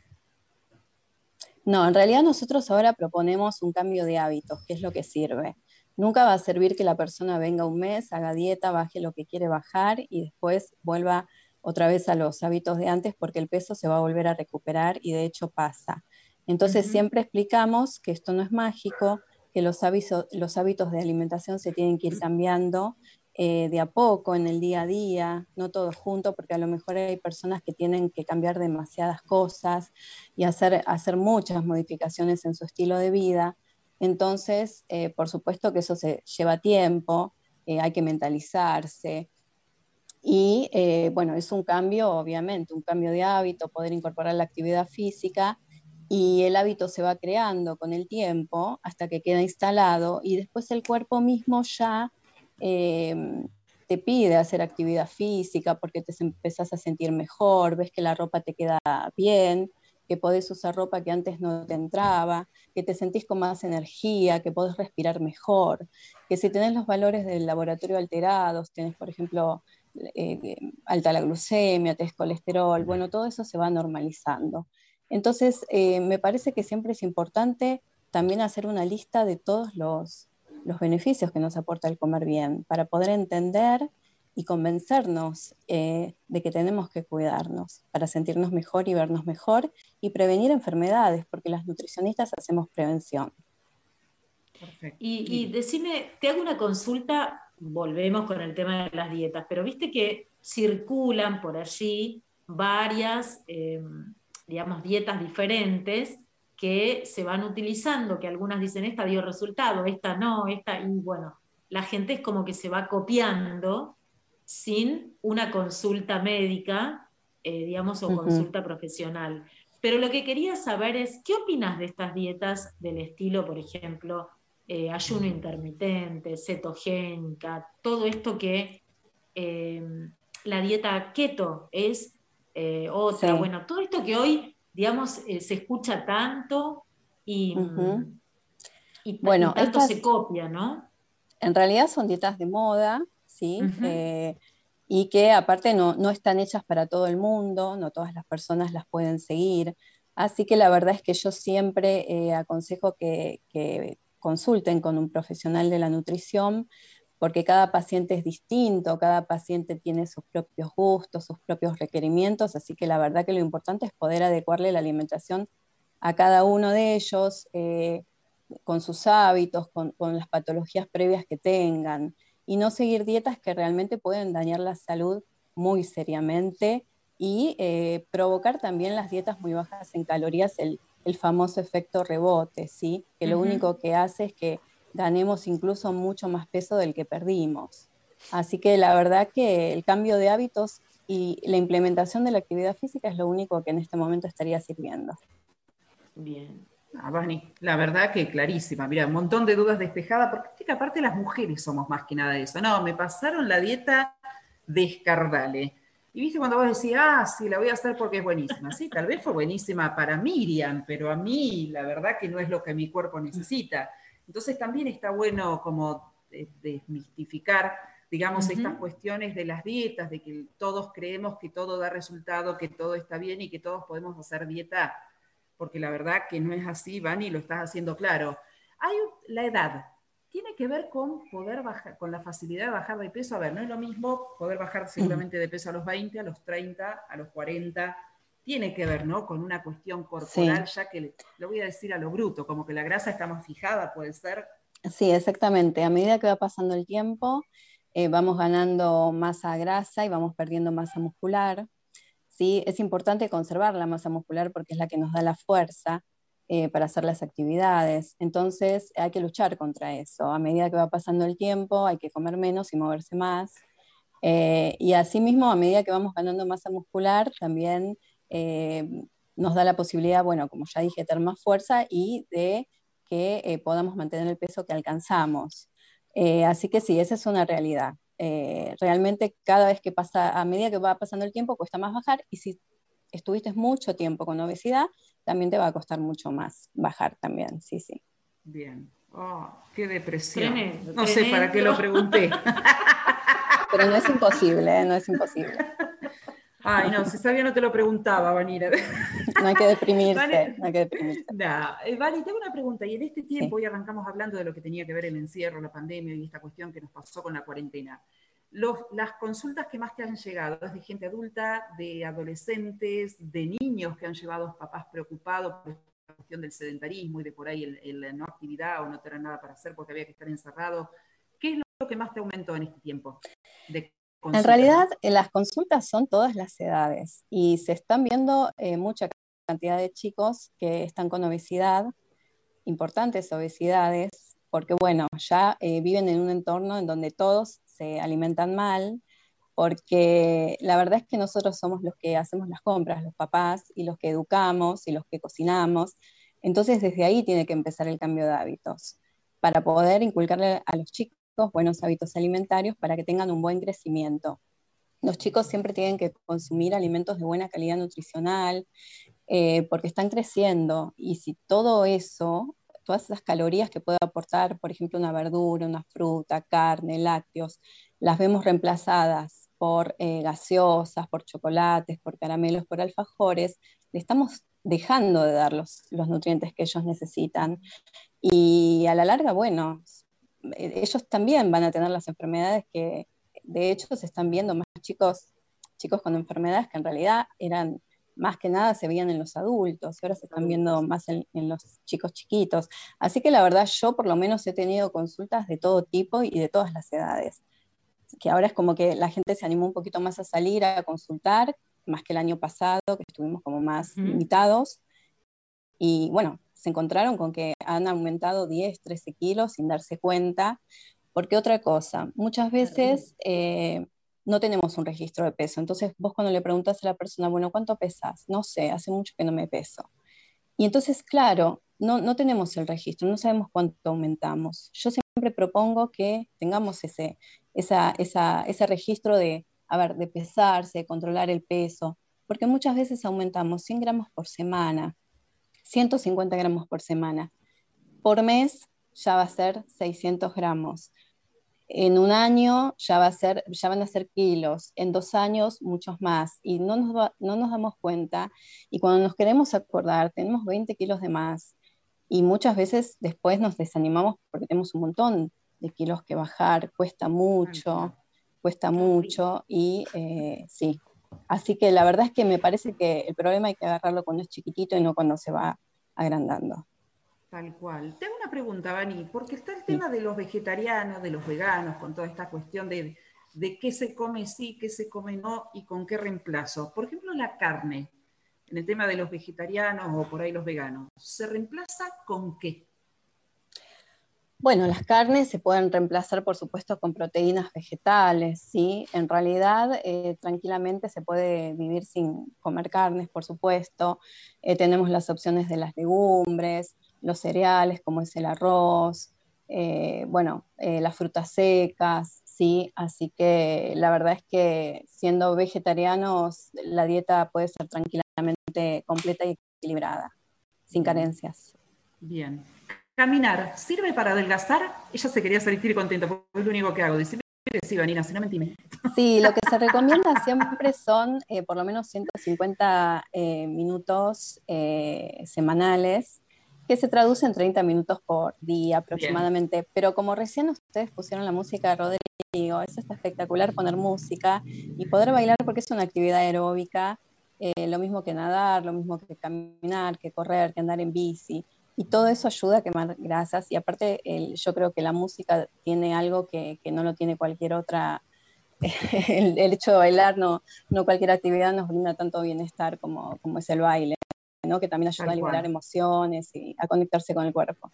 No, en realidad nosotros ahora proponemos un cambio de hábitos, que es lo que sirve. Nunca va a servir que la persona venga un mes, haga dieta, baje lo que quiere bajar y después vuelva otra vez a los hábitos de antes porque el peso se va a volver a recuperar y de hecho pasa. Entonces siempre explicamos que esto no es mágico, que los hábitos, los hábitos de alimentación se tienen que ir <clears throat> cambiando eh, de a poco, en el día a día, no todo junto, porque a lo mejor hay personas que tienen que cambiar demasiadas cosas y hacer, hacer muchas modificaciones en su estilo de vida. Entonces, eh, por supuesto que eso se lleva tiempo, eh, hay que mentalizarse. Y bueno, es un cambio, obviamente, un cambio de hábito, poder incorporar la actividad física y el hábito se va creando con el tiempo hasta que queda instalado y después el cuerpo mismo ya Em, te pide hacer actividad física porque te empezás a sentir mejor, ves que la ropa te queda bien, que podés usar ropa que antes no te entraba, que te sentís con más energía, que podés respirar mejor, que si tenés los valores del laboratorio alterados, tenés, por ejemplo, eh, alta la glucemia, tenés colesterol, bueno, todo eso se va normalizando. Entonces, eh, me parece que siempre es importante también hacer una lista de todos los, los beneficios que nos aporta el comer bien, para poder entender y convencernos eh, de que tenemos que cuidarnos para sentirnos mejor y vernos mejor y prevenir enfermedades, porque las nutricionistas hacemos prevención. Y, y decime, te hago una consulta, volvemos con el tema de las dietas, pero viste que circulan por allí varias, eh, digamos, dietas diferentes que se van utilizando, que algunas dicen esta dio resultado, esta no, esta, y bueno, la gente es como que se va copiando sin una consulta médica, eh, digamos, o consulta profesional. Pero lo que quería saber es, ¿qué opinas de estas dietas del estilo, por ejemplo, eh, ayuno intermitente, cetogénica, todo esto que eh, la dieta keto es otra, bueno, todo esto que hoy digamos, eh, se escucha tanto y, bueno, tanto se copia, ¿no? En realidad son dietas de moda, ¿sí? Eh, y que aparte no, están hechas para todo el mundo, no todas las personas las pueden seguir. Así que la verdad es que yo siempre eh, aconsejo que, que, consulten con un profesional de la nutrición porque cada paciente es distinto, cada paciente tiene sus propios gustos, sus propios requerimientos, así que la verdad que lo importante es poder adecuarle la alimentación a cada uno de ellos eh, con sus hábitos, con, las patologías previas que tengan, y no seguir dietas que realmente pueden dañar la salud muy seriamente y eh, provocar también las dietas muy bajas en calorías, el, famoso efecto rebote, ¿sí? que lo único que hace es que ganemos incluso mucho más peso del que perdimos. Así que la verdad que el cambio de hábitos y la implementación de la actividad física es lo único que en este momento estaría sirviendo. Bien. Ah, la verdad que clarísima. Mira, un montón de dudas despejadas, porque aparte las mujeres somos más que nada eso. No, me pasaron la dieta de Y viste cuando vos decís, ah, sí, la voy a hacer porque es buenísima. Sí, tal vez fue buenísima para Miriam, pero a mí la verdad que no es lo que mi cuerpo necesita. Entonces también está bueno como desmistificar, digamos, estas cuestiones de las dietas, de que todos creemos que todo da resultado, que todo está bien y que todos podemos hacer dieta, porque la verdad que no es así, Vani, lo estás haciendo claro. Hay la edad. tiene que ver con poder bajar, con la facilidad de bajar de peso. A ver, no es lo mismo poder bajar seguramente de peso a los 20, a los 30, a los 40. Tiene que ver, ¿no? Con una cuestión corporal, ya que lo voy a decir a lo bruto, como que la grasa está más fijada, puede ser. Sí, exactamente. A medida que va pasando el tiempo, eh, vamos ganando masa grasa y vamos perdiendo masa muscular. ¿sí? Es importante conservar la masa muscular porque es la que nos da la fuerza eh, para hacer las actividades. Entonces hay que luchar contra eso. A medida que va pasando el tiempo hay que comer menos y moverse más. Eh, y asimismo, a medida que vamos ganando masa muscular, también eh, nos da la posibilidad, bueno, como ya dije, de tener más fuerza y de que podamos mantener el peso que alcanzamos. así que sí, esa es una realidad. realmente cada vez que pasa, a medida que va pasando el tiempo, cuesta más bajar y si estuviste mucho tiempo con obesidad, también te va a costar mucho más bajar también, sí, sí. Bien. Oh, qué depresión. no sé para qué lo pregunté. <laughs> Pero no es imposible, ¿eh? no es imposible. Ay, no, si sabía no te lo preguntaba, Vanira. <laughs> No hay que deprimirse, no hay que deprimirse. Eh, Vani, tengo una pregunta, y en este tiempo hoy arrancamos hablando de lo que tenía que ver el encierro, la pandemia y esta cuestión que nos pasó con la cuarentena las consultas que más te han llegado es de gente adulta, de adolescentes, de niños que han llevado a papás preocupados por la cuestión del sedentarismo y de por ahí el, no actividad o no tener nada para hacer porque había que estar encerrado. ¿Qué es lo que más te aumentó en este tiempo? En realidad, eh, las consultas son todas las edades y se están viendo eh, mucha cantidad de chicos que están con obesidad, importantes obesidades, porque bueno, ya eh, viven en un entorno en donde todos se alimentan mal, porque la verdad es que nosotros somos los que hacemos las compras, los papás, y los que educamos y los que cocinamos. Entonces desde ahí tiene que empezar el cambio de hábitos, para poder inculcarle a los chicos buenos hábitos alimentarios para que tengan un buen crecimiento. Los chicos siempre tienen que consumir alimentos de buena calidad nutricional, eh, porque están creciendo y si todo eso todas esas calorías que puede aportar, por ejemplo, una verdura, una fruta, carne, lácteos, las vemos reemplazadas por eh, gaseosas, por chocolates, por caramelos, por alfajores, le estamos dejando de dar los, nutrientes que ellos necesitan. Y a la larga, bueno, ellos también van a tener las enfermedades que de hecho se están viendo más chicos, chicos con enfermedades que en realidad eran más que nada se veían en los adultos y ahora se están viendo más en, los chicos chiquitos. Así que la verdad yo por lo menos he tenido consultas de todo tipo y de todas las edades. Que ahora es como que la gente se animó un poquito más a salir a consultar, más que el año pasado, que estuvimos como más limitados. Y bueno, se encontraron con que han aumentado 10, 13 kilos sin darse cuenta. Porque otra cosa, muchas veces no tenemos un registro de peso. Entonces vos cuando le preguntas a la persona, bueno, ¿cuánto pesas? No sé, hace mucho que no me peso. Y entonces, claro, no, no tenemos el registro, no sabemos cuánto aumentamos. Yo siempre propongo que tengamos ese, esa, esa, ese registro de, a ver, de pesarse, de controlar el peso, porque muchas veces aumentamos 100 gramos por semana, 150 gramos por semana. Por mes ya va a ser 600 gramos. En un año ya, va a ser, ya van a ser kilos, en dos años muchos más, y no nos, no nos damos cuenta, y cuando nos queremos acordar, tenemos 20 kilos de más, y muchas veces después nos desanimamos porque tenemos un montón de kilos que bajar, cuesta mucho, cuesta mucho, y eh, sí. Así que la verdad es que me parece que el problema hay que agarrarlo cuando es chiquitito y no cuando se va agrandando. Tal cual. Tengo una pregunta, Vani, porque está el tema de los vegetarianos, de los veganos, con toda esta cuestión de, de qué se come sí, qué se come no y con qué reemplazo. Por ejemplo, la carne, en el tema de los vegetarianos o por ahí los veganos, ¿se reemplaza con qué? Bueno, las carnes se pueden reemplazar, por supuesto, con proteínas vegetales, ¿sí? En realidad, eh, tranquilamente se puede vivir sin comer carnes, por supuesto. Eh, tenemos las opciones de las legumbres, los cereales, como es el arroz, eh, bueno, las frutas secas, sí, así que la verdad es que siendo vegetarianos, la dieta puede ser tranquilamente completa y equilibrada, sin carencias. Bien. Caminar, ¿sirve para adelgazar? Ella se quería salir contenta, porque es lo único que hago. Decirme sí, Vanina, si no mentime. Sí, lo que se <laughs> recomienda siempre son eh, por lo menos 150 minutos semanales que se traduce en 30 minutos por día aproximadamente. Pero como recién ustedes pusieron la música de Rodrigo, eso está espectacular poner música y poder bailar porque es una actividad aeróbica, eh, lo mismo que nadar, lo mismo que caminar, que correr, que andar en bici. Y todo eso ayuda a quemar grasas. Y aparte, yo creo que la música tiene algo que, no lo tiene cualquier otra. <laughs> el, hecho de bailar, no, no cualquier actividad nos brinda tanto bienestar como, como es el baile que también ayuda a liberar emociones y a conectarse con el cuerpo.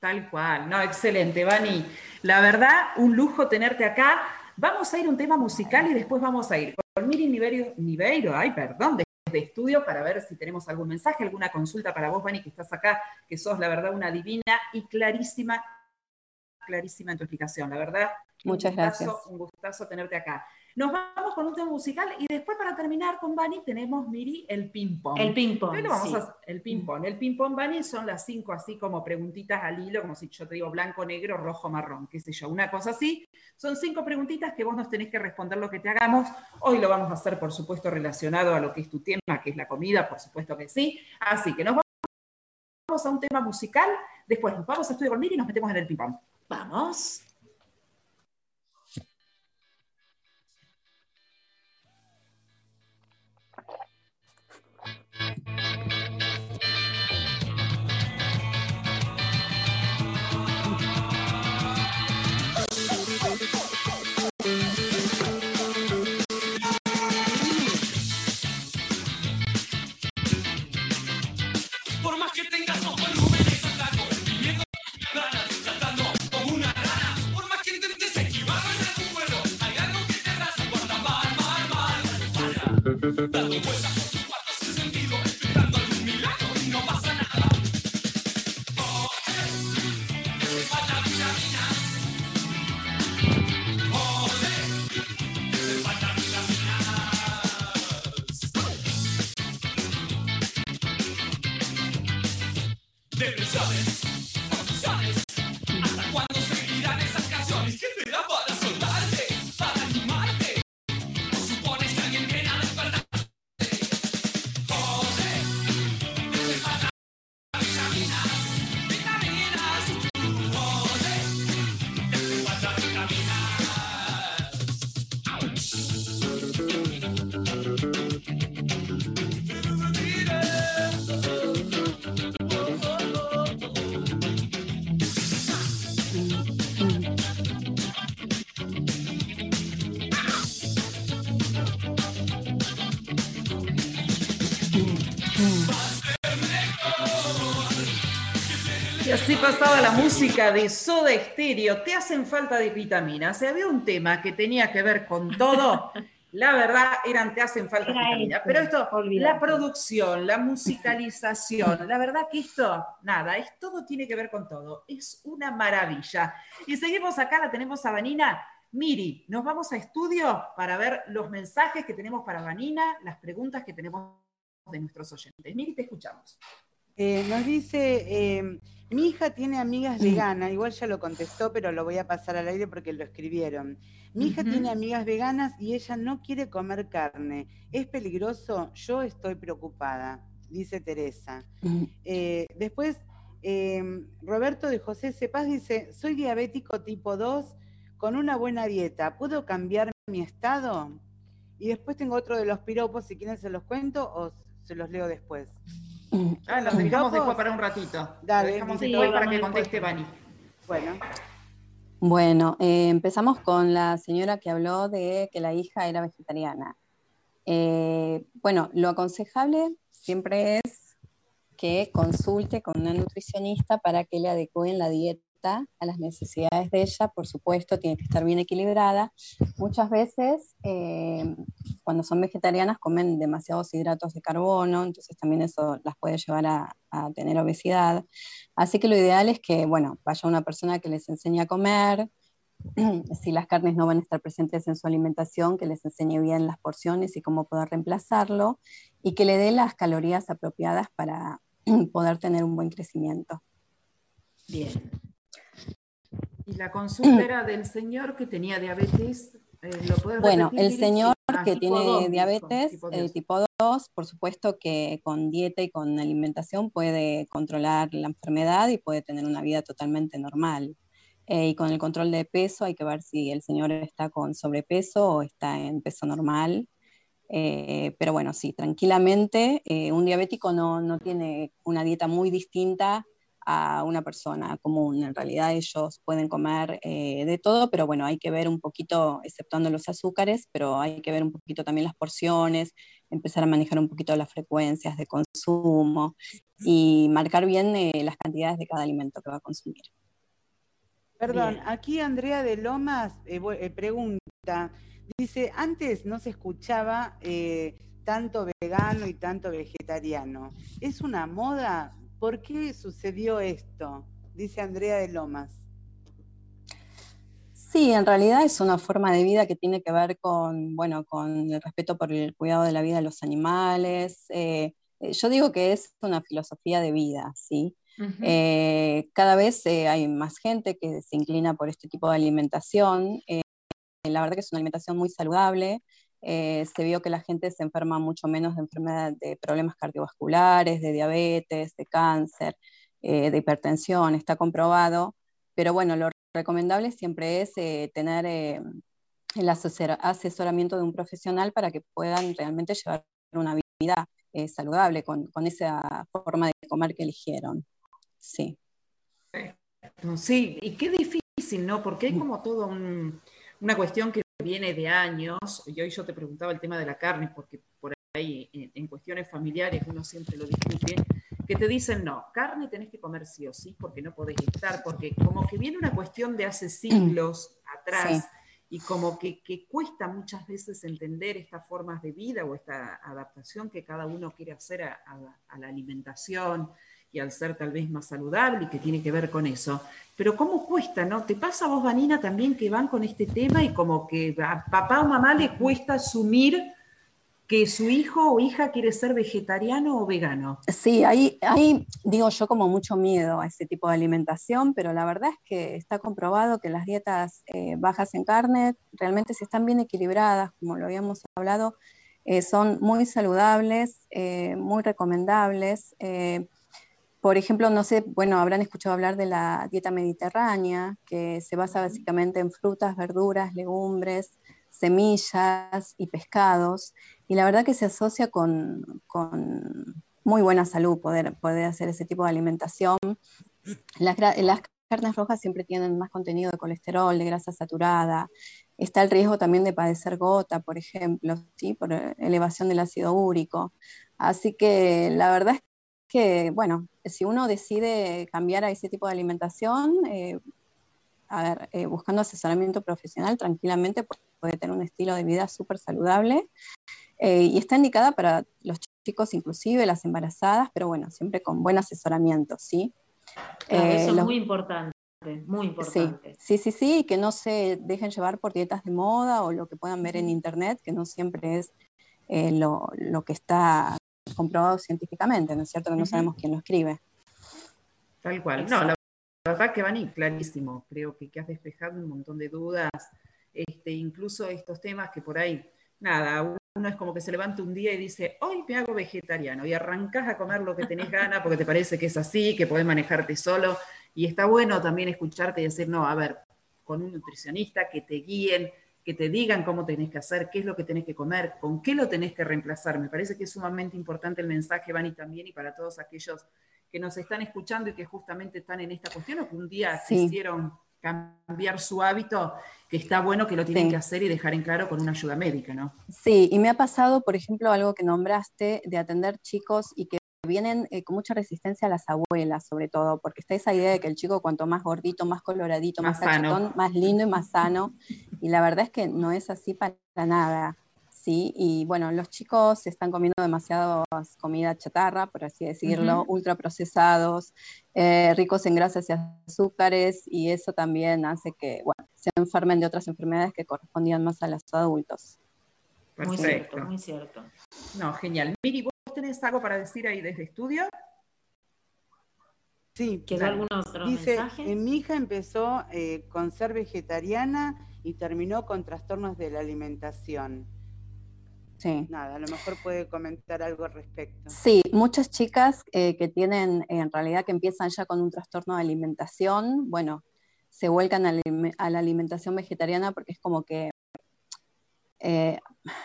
Tal cual, no, excelente, Vani. La verdad, un lujo tenerte acá. Vamos a ir a un tema musical y después vamos a ir con Miri Niveiro, Niveiro ay, perdón, de, estudio para ver si tenemos algún mensaje, alguna consulta para vos, Vani, que estás acá, que sos la verdad una divina y clarísima, clarísima en tu explicación. La verdad, Muchas gracias. Un gustazo tenerte acá. Nos vamos con un tema musical y después para terminar con Bani tenemos, Miri, el ping-pong. El ping-pong. el ping-pong. El ping-pong, Bani, son las cinco así como preguntitas al hilo, como si yo te digo blanco, negro, rojo, marrón, qué sé yo, una cosa así. Son cinco preguntitas que vos nos tenés que responder lo que te hagamos. Hoy lo vamos a hacer, por supuesto, relacionado a lo que es tu tema, que es la comida, por supuesto que sí. Así que nos vamos a un tema musical, después nos vamos a estudiar con Miri y nos metemos en el ping-pong. Vamos. Pasaba de Soda Stereo, te hacen falta de vitaminas. Si había un tema que tenía que ver con todo, la verdad eran te hacen falta de vitaminas. Pero esto, la producción, la musicalización, la verdad que esto, nada, es todo tiene que ver con todo. Es una maravilla. Y seguimos acá, la tenemos a Vanina. Miri, nos vamos a estudio para ver los mensajes que tenemos para Vanina, las preguntas que tenemos de nuestros oyentes. Miri, te escuchamos. Eh, nos dice, eh, mi hija tiene amigas veganas, igual ya lo contestó, pero lo voy a pasar al aire porque lo escribieron. Mi hija tiene amigas veganas y ella no quiere comer carne. ¿Es peligroso? Yo estoy preocupada, dice Teresa. Eh, después, em, Roberto de José Cepaz dice, soy diabético tipo 2 con una buena dieta. ¿Puedo cambiar mi estado? Y después tengo otro de los piropos, si quieren se los cuento o se los leo después. Ah, los dejamos después para un ratito. Dale, dejamos después para que conteste Vani. Bueno. Bueno, eh, empezamos con la señora que habló de que la hija era vegetariana. Eh, bueno, lo aconsejable siempre es que consulte con una nutricionista para que le adecúen la dieta a las necesidades de ella, por supuesto, tiene que estar bien equilibrada. Muchas veces, eh, cuando son vegetarianas, comen demasiados hidratos de carbono, entonces también eso las puede llevar a, tener obesidad. Así que lo ideal es que, bueno, vaya una persona que les enseñe a comer, <clears throat> si las carnes no van a estar presentes en su alimentación, que les enseñe bien las porciones y cómo poder reemplazarlo, y que le dé las calorías apropiadas para <clears throat> poder tener un buen crecimiento. Bien. Y la consulta era del señor que tenía diabetes bueno, el señor que tiene diabetes tipo 2, por supuesto que con dieta y con alimentación puede controlar la enfermedad y puede tener una vida totalmente normal. Eh, y con el control de peso hay que ver si el señor está con sobrepeso o está en peso normal. Eh, pero bueno, sí, tranquilamente, eh, un diabético no, no, tiene una dieta muy distinta a una persona común. En realidad ellos pueden comer de todo, pero bueno, hay que ver un poquito, exceptuando los azúcares, pero hay que ver un poquito también las porciones, empezar a manejar un poquito las frecuencias de consumo y marcar bien las cantidades de cada alimento que va a consumir. Perdón, aquí Andrea de Lomas eh, eh, pregunta, dice, antes no se escuchaba eh, tanto vegano y tanto vegetariano. ¿Es una moda? ¿Por qué sucedió esto? Dice Andrea de Lomas. Sí, en realidad es una forma de vida que tiene que ver con, bueno, con el respeto por el cuidado de la vida de los animales. yo digo que es una filosofía de vida, ¿sí? Eh, cada vez eh, hay más gente que se inclina por este tipo de alimentación. Eh, la verdad que es una alimentación muy saludable. Se vio que la gente se enferma mucho menos de enfermedades, de problemas cardiovasculares, de diabetes, de cáncer, de hipertensión, está comprobado. Pero bueno, lo recomendable siempre es tener el asesoramiento de un profesional para que puedan realmente llevar una vida saludable con, con, esa forma de comer que eligieron. Sí. Sí, y qué difícil, ¿no? Porque hay como toda una cuestión que viene de años, y hoy yo te preguntaba el tema de la carne, porque por ahí en, cuestiones familiares uno siempre lo discute, que te dicen, no, carne tenés que comer sí o sí, porque no podés estar, porque como que viene una cuestión de hace siglos atrás. y como que, cuesta muchas veces entender estas formas de vida o esta adaptación que cada uno quiere hacer a la alimentación, y al ser tal vez más saludable y que tiene que ver con eso. Pero ¿cómo cuesta, no? ¿Te pasa a vos, Vanina, también que van con este tema y como que a papá o mamá le cuesta asumir que su hijo o hija quiere ser vegetariano o vegano? Sí, ahí, ahí digo yo como mucho miedo a ese tipo de alimentación, pero la verdad es que está comprobado que las dietas eh, bajas en carne realmente si están bien equilibradas, como lo habíamos hablado, eh, son muy saludables, eh, muy recomendables. Por ejemplo, no sé, bueno, habrán escuchado hablar de la dieta mediterránea, que se basa básicamente en frutas, verduras, legumbres, semillas y pescados. Y la verdad que se asocia con, muy buena salud poder, poder hacer ese tipo de alimentación. Las, las carnes rojas siempre tienen más contenido de colesterol, de grasa saturada. Está el riesgo también de padecer gota, por ejemplo, ¿sí? por elevación del ácido úrico. Así que la verdad es que, bueno, si uno decide cambiar a ese tipo de alimentación, eh, a ver, eh, buscando asesoramiento profesional, tranquilamente puede tener un estilo de vida súper saludable eh, y está indicada para los chicos, inclusive las embarazadas, pero bueno, siempre con buen asesoramiento, ¿sí? eso es muy importante. Muy importante. Sí, sí, sí, que no se dejen llevar por dietas de moda o lo que puedan ver en internet, que no siempre es lo, lo, que está comprobado científicamente, ¿no es cierto? Que no sabemos quién lo escribe. Tal cual. No, la verdad que van y clarísimo. Creo que, que, has despejado un montón de dudas, este, incluso estos temas que por ahí, nada, uno es como que se levanta un día y dice, hoy me hago vegetariano, y arrancas a comer lo que tenés <laughs> ganas porque te parece que es así, que podés manejarte solo, y está bueno también escucharte y decir, no, a ver, con un nutricionista que te guíen, que te digan cómo tenés que hacer, qué es lo que tenés que comer, con qué lo tenés que reemplazar. Me parece que es sumamente importante el mensaje, Vani, también, y para todos aquellos que nos están escuchando y que justamente están en esta cuestión o que un día quisieron cambiar su hábito, que está bueno que lo tienen que hacer y dejar en claro con una ayuda médica, ¿no? Sí, y me ha pasado, por ejemplo, algo que nombraste de atender chicos y que vienen eh, con mucha resistencia a las abuelas, sobre todo, porque está esa idea de que el chico cuanto más gordito, más coloradito, más, más más lindo y más sano, y la verdad es que no es así para nada. ¿sí? Y bueno, los chicos están comiendo demasiadas comida chatarra, por así decirlo, ultraprocesados, eh, ricos en grasas y azúcares, y eso también hace que bueno, se enfermen de otras enfermedades que correspondían más a los adultos. Muy cierto, muy cierto. No, genial. Miri, tenés algo para decir ahí desde estudio? Sí, ¿Quedó algún otro Dice, mensaje? mi hija empezó eh, con ser vegetariana y terminó con trastornos de la alimentación. Sí. Nada, a lo mejor puede comentar algo al respecto. Sí, muchas chicas eh, que tienen, en realidad que empiezan ya con un trastorno de alimentación, bueno, se vuelcan a la, alimentación vegetariana porque es como que, eh,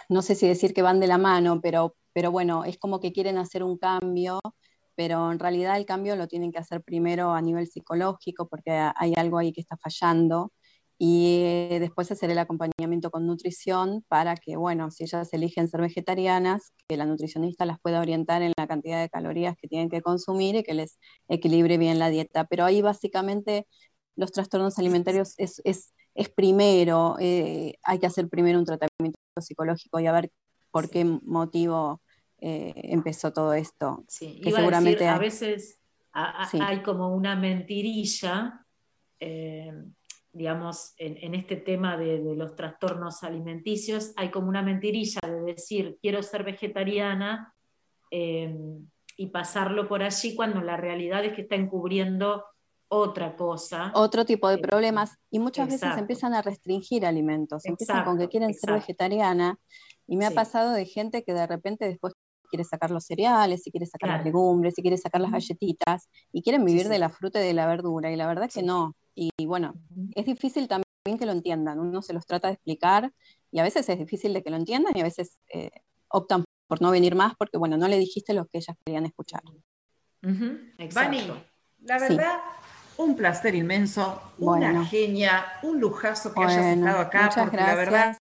no sé si decir que van de la mano, pero, pero bueno, es como que quieren hacer un cambio, pero en realidad el cambio lo tienen que hacer primero a nivel psicológico porque hay algo ahí que está fallando y después hacer el acompañamiento con nutrición para que, bueno, si ellas eligen ser vegetarianas, que la nutricionista las pueda orientar en la cantidad de calorías que tienen que consumir y que les equilibre bien la dieta. Pero ahí básicamente los trastornos alimentarios es, primero, eh, hay que hacer primero un tratamiento psicológico y a ver por qué motivo eh, empezó todo esto. Sí, que seguramente a, veces hay como una mentirilla. Eh, digamos, en, este tema de, los trastornos alimenticios, hay como una mentirilla de decir, quiero ser vegetariana y pasarlo por allí cuando la realidad es que está encubriendo otra cosa. Otro tipo de eh, problemas. Y muchas veces empiezan a restringir alimentos. empiezan con que quieren ser vegetariana. Y me ha pasado de gente que de repente después quiere sacar los cereales, si quiere sacar las legumbres, si quiere sacar las galletitas, y quieren vivir de la fruta y de la verdura. Y la verdad que no. Y, bueno, es difícil también que lo entiendan. Uno se los trata de explicar y a veces es difícil de que lo entiendan y a veces eh, optan por no venir más porque, bueno, no le dijiste lo que ellas querían escuchar. la verdad, un placer inmenso, una genia, un lujazo que hayas estado acá, porque la verdad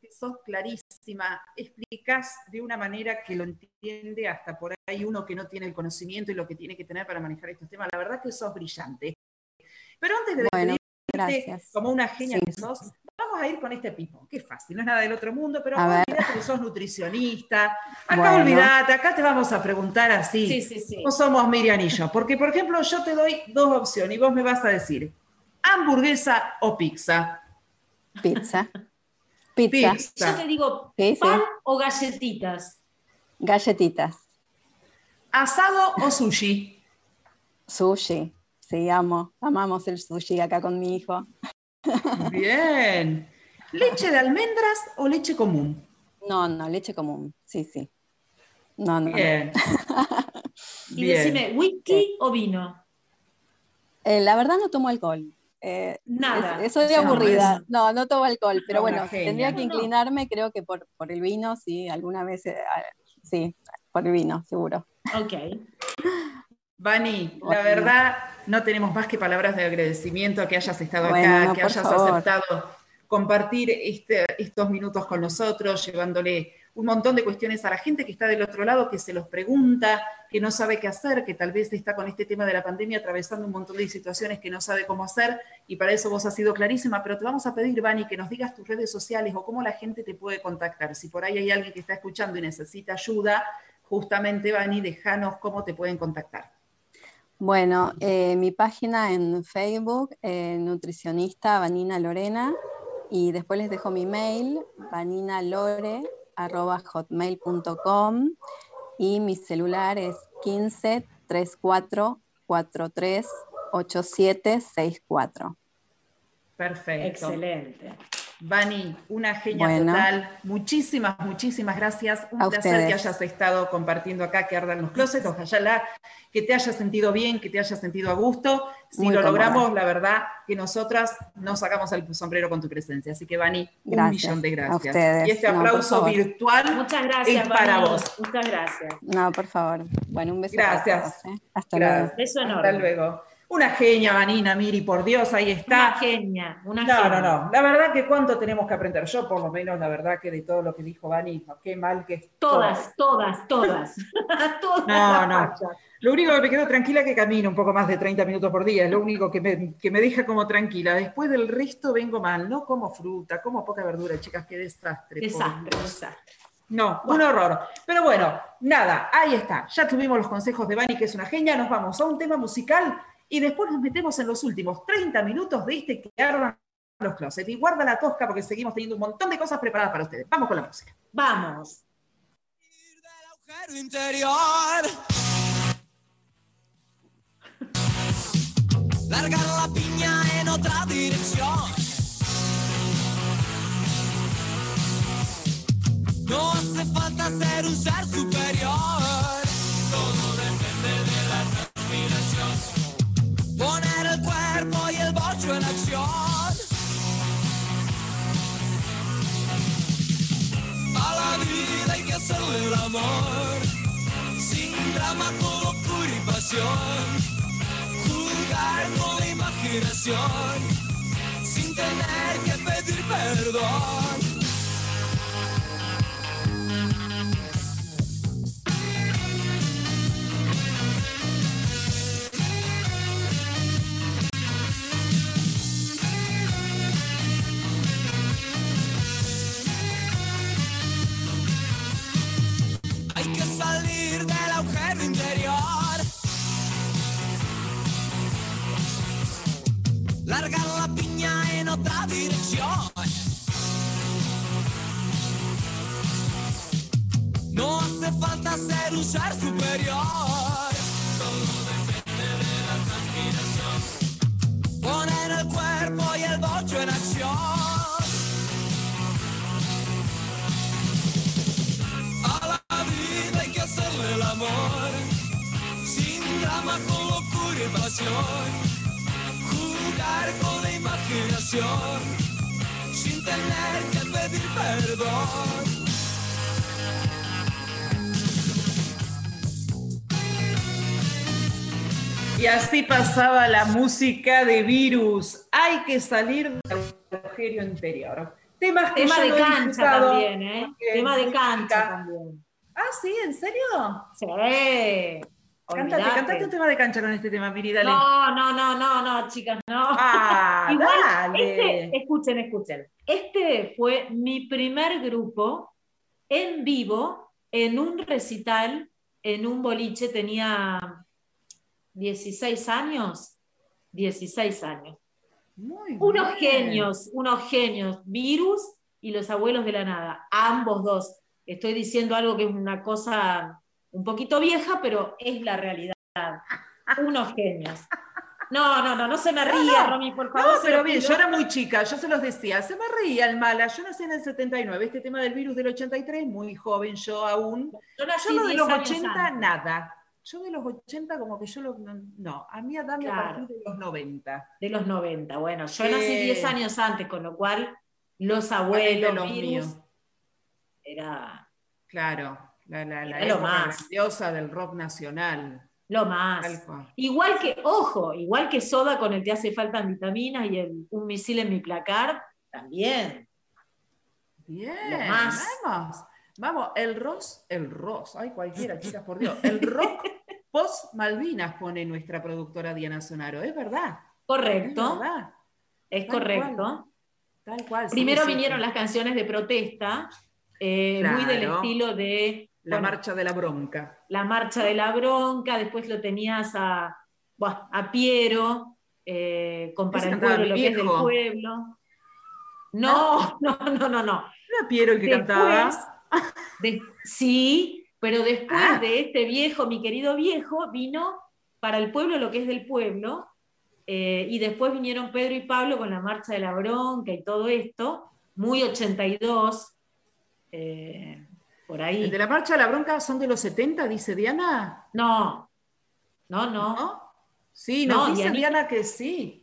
que sos clarísima, explicás de una manera que lo entiende hasta por ahí uno que no tiene el conocimiento y lo que tiene que tener para manejar estos temas. La verdad que sos brillante. Pero antes de bueno, como una genia que sos, vamos a ir con este pipo, que fácil, no es nada del otro mundo, pero olvídate que sos nutricionista, acá olvídate, acá te vamos a preguntar así, no somos Miriam y yo, porque por ejemplo yo te doy dos opciones y vos me vas a decir, hamburguesa o pizza. Pizza. <laughs> Pizza. Yo te digo, pan o galletitas. Galletitas. ¿Asado o sushi? Sushi. Sí, amo. Amamos el sushi acá con mi hijo. Bien. ¿Leche de almendras o leche común? No, no, leche común. Sí, sí. No, no. Bien. <laughs> y decime, ¿whisky o vino? Eh, la verdad no tomo alcohol. Eh, Nada. Eso es aburrida. No, no tomo alcohol, pero bueno, tendría que inclinarme, creo que por, por el vino, sí, alguna vez, eh, sí, por el vino, seguro. Ok. Vani, la verdad, no tenemos más que palabras de agradecimiento a que hayas estado acá, que hayas aceptado compartir este, estos minutos con nosotros, llevándole un montón de cuestiones a la gente que está del otro lado, que se los pregunta, que no sabe qué hacer, que tal vez está con este tema de la pandemia atravesando un montón de situaciones que no sabe cómo hacer, y para eso vos has sido clarísima, pero te vamos a pedir, Vani, que nos digas tus redes sociales o cómo la gente te puede contactar. Si por ahí hay alguien que está escuchando y necesita ayuda, justamente, Vani, déjanos cómo te pueden contactar. Bueno, eh, mi página en Facebook, eh, nutricionista Vanina Lorena, y después les dejo mi mail, vaninalore.hotmail.com y mi celular es 15 34 43 8764. Perfecto. Excelente. Vani, una genia total. Muchísimas, muchísimas gracias. Un placer que hayas estado compartiendo acá, que ardan los closets. Ojalá que te hayas sentido bien, que te hayas sentido a gusto. Si lo logramos, la verdad que nosotras nos sacamos el sombrero con tu presencia. Así que, Vani, un millón de gracias. Y este aplauso virtual Muchas gracias, es para vos. Muchas gracias. No, por favor. Bueno, un beso. Gracias. ¿eh? Hasta luego. Beso enorme. Hasta luego. Una genia, Vanina, Miri, por Dios, ahí está. Una genia, una no, No, no, La verdad que cuánto tenemos que aprender. Yo, por lo menos, la verdad que de todo lo que dijo Vani, qué mal que Todas, todas, todas. <laughs> <laughs> todas. No, no. Lo único que me quedo tranquila es que camino un poco más de 30 minutos por día. Es lo único que me, que me deja como tranquila. Después del resto vengo mal. No como fruta, como poca verdura, chicas. Qué desastre. Desastre, desastre. No, un horror. Pero bueno, nada, ahí está. Ya tuvimos los consejos de Vani, que es una genia. Nos vamos a un tema musical y después nos metemos en los últimos 30 minutos de este que ardan los closets. Y guarda la tosca porque seguimos teniendo un montón de cosas preparadas para ustedes. Vamos con la música. Vamos. Del agujero interior. Largar la piña en otra dirección. No hace falta ser un ser superior. Todo depende de la transpiración. Poner el cuerpo y el bocho en acción. A la vida hay que hacerle el amor. Sin drama, con locura y pasión. Jugar con la imaginación. Sin tener que pedir perdón. Otra dirección. No hace falta ser un ser superior. Todo depende de la transpiración. Poner el cuerpo y el bocho en acción. A la vida hay que hacerle el amor, sin drama, con locura y pasión. Jugar con la imaginación, sin tener que pedir perdón. Y así pasaba la música de Virus. Hay que salir del agujero interior. Temas que Tema de no cancha disfrutado, también, ¿eh? porque Tema de cancha también. Ah, sí, ¿en serio? Sí. Cantate, olvidate. cantate un tema de cancha con este tema, Miri, dale. No, no, no, no, no, chicas, no. Ah, <laughs> Igual, dale. este, escuchen, escuchen. Este fue mi primer grupo en vivo en un recital, en un boliche, tenía 16 años. 16 años. Muy Unos bien. genios, unos genios, Virus y los abuelos de la nada, ambos dos. Estoy diciendo algo que es una cosa un poquito vieja, pero es la realidad. Unos genios. No, no, no, no se me ría, no. Romy, por favor. No, pero bien, yo era muy chica, yo se los decía, se me reía el mala, yo nací en el 79, este tema del virus del 83, muy joven yo aún. Yo nací Yo lo de 10 los años 80, antes. nada. Yo de los 80 como que yo lo... No, a mí a Claro. partir de los 90. De los 90, bueno, yo Sí. nací 10 años antes, con lo cual los abuelos, los Virus, míos. era Claro, la, la, la Era lo más. grandiosa del rock nacional. lo más. Igual que, ojo, igual que Soda con el Te hace falta vitaminas y el, un misil en mi placar, también. Bien, Lo más. vamos. Vamos, el Ross, el Ross, ay cualquiera, chicas, por Dios. El rock <laughs> post Malvinas pone nuestra productora Diana Sonaro, es verdad. Es Correcto, verdad, es Tal correcto. tal cual. Primero sí, vinieron sí. las canciones de protesta, eh, muy del estilo de La bueno, marcha de la bronca. la marcha de la bronca, después lo tenías a, buah, a Piero, eh, con Para el pueblo, lo que es del pueblo. <laughs> No, no, no, no, no. Era Piero el que Después, cantaba. <laughs> de- sí, pero después Ah. de este viejo, mi querido viejo, vino para el pueblo lo que es del pueblo, eh, y después vinieron Pedro y Pablo con la marcha de la bronca y todo esto, muy 82, eh, por ahí. El de la marcha de la bronca son de los 70, dice Diana. No, no, no. ¿No? Sí, No, nos dice. Diana que sí.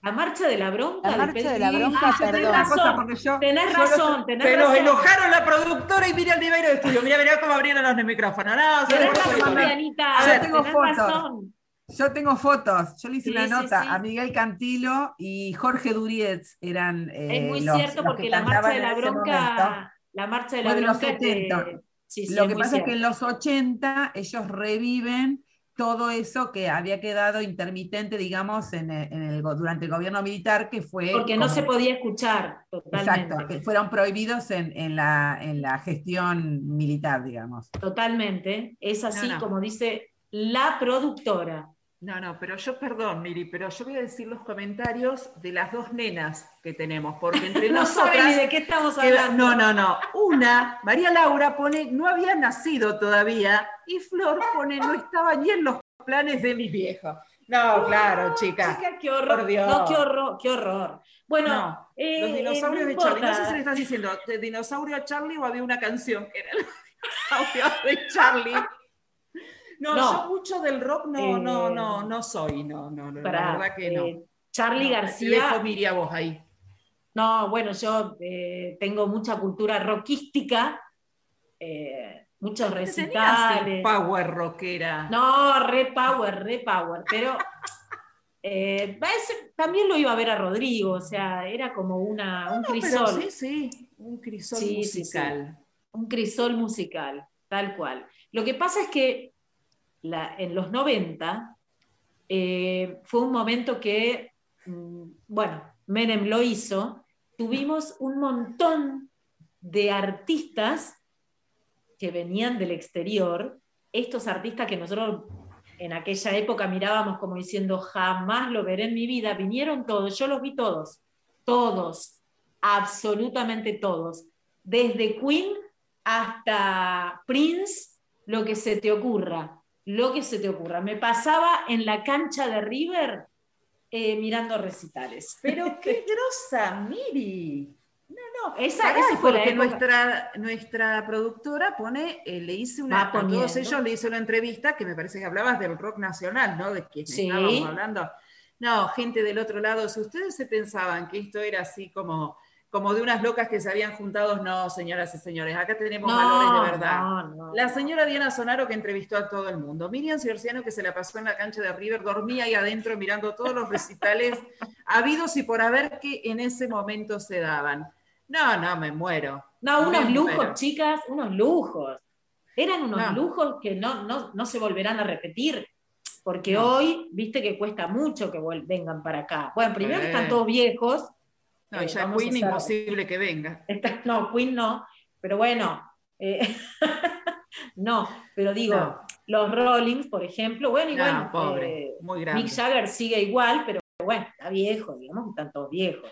La marcha de la bronca. La marcha de la bronca, Ah, perdón. tenés razón, porque yo- tenés yo razón, tenés Se nos razón. enojaron la productora y mira el nivel de estudio. Mira, mira cómo abrieron los micrófonos. No, Tenés razón. Dianita, A ver, tengo tenés fotos. razón. Yo tengo fotos. Yo le hice Sí, una sí, nota sí. a Miguel Cantilo y Jorge Durietz eran. eh, Es muy los- cierto los porque que la marcha de la bronca, la marcha de la de los bronca es de- 70. sí, sí, Lo es que pasa es que en los 80 ellos reviven todo eso que había quedado intermitente, digamos, en el- en el go- durante el gobierno militar, que fue. Porque no se podía escuchar totalmente. Exacto, que fueron prohibidos en, en la, en la gestión militar, digamos. Totalmente. Es así No, no. como dice la productora. No, no, pero yo, perdón, Miri, pero yo voy a decir los comentarios de las dos nenas que tenemos, porque entre <laughs> No saben ni nosotras. de qué estamos hablando. no, no, no. Una, María Laura pone, no había nacido todavía, y Flor pone, no estaba ni en los planes de mis viejos. No, claro, chica. Chica, qué horror. Por Dios. No, qué horror, qué horror. Bueno, No, eh, Los dinosaurios no de Charlie. No sé si le estás diciendo de dinosaurio a Charlie o había una canción que era. <laughs> de Charlie. No, No. yo mucho del rock no, no, Eh, no, no soy, no, no, no, Pará, la verdad que no. eh, Charlie No, García. Dejo Miri a vos ahí. No, bueno, yo eh, tengo mucha cultura rockística, eh, muchos recitales. power rockera. No, re power, re power, pero <laughs> también lo iba a ver a Rodrigo, o sea, era como una, un No, pero crisol, sí, sí, un crisol Sí, sí, sí. musical. un crisol musical, tal cual. Lo que pasa es que la- en los 90 eh, fue un momento que, mm, bueno, Menem lo hizo, tuvimos un montón de artistas que venían del exterior, estos artistas que nosotros en aquella época mirábamos como diciendo, jamás lo veré en mi vida, vinieron todos, yo los vi todos, todos, absolutamente todos, desde Queen hasta Prince, lo que se te ocurra, lo que se te ocurra. Me pasaba en la cancha de River eh, mirando recitales. Pero <laughs> qué grosa, Miri. No, esa, Pará, esa fue la porque época. nuestra, nuestra productora pone, eh, le hice una, a todos ellos le hice una entrevista que me parece que hablabas del rock nacional, ¿no? De quien Sí. estábamos hablando. No, gente del otro lado, si ustedes se pensaban que esto era así como, como de unas locas que se habían juntado, no, señoras y señores, acá tenemos valores de verdad. no, no. La señora Diana Sonaro que entrevistó a todo el mundo. Miriam Ciorciano que se la pasó en la cancha de River, dormía ahí adentro mirando todos los recitales <laughs> habidos y por haber que en ese momento se daban. No, no, me muero. No, unos Me lujos, muero. chicas, unos lujos. Eran unos No. lujos que no, no, no se volverán a repetir. Porque hoy, viste que cuesta mucho que vengan para acá. Bueno, primero que están todos viejos. No, Eh, ya Queen hacer- imposible que venga. Está- no, Queen no, pero bueno, eh, <laughs> no, pero digo, No. los Rollings, por ejemplo, bueno, igual No, pobre, eh, muy grande. Mick Jagger sigue igual, pero bueno, está viejo, digamos están todos viejos.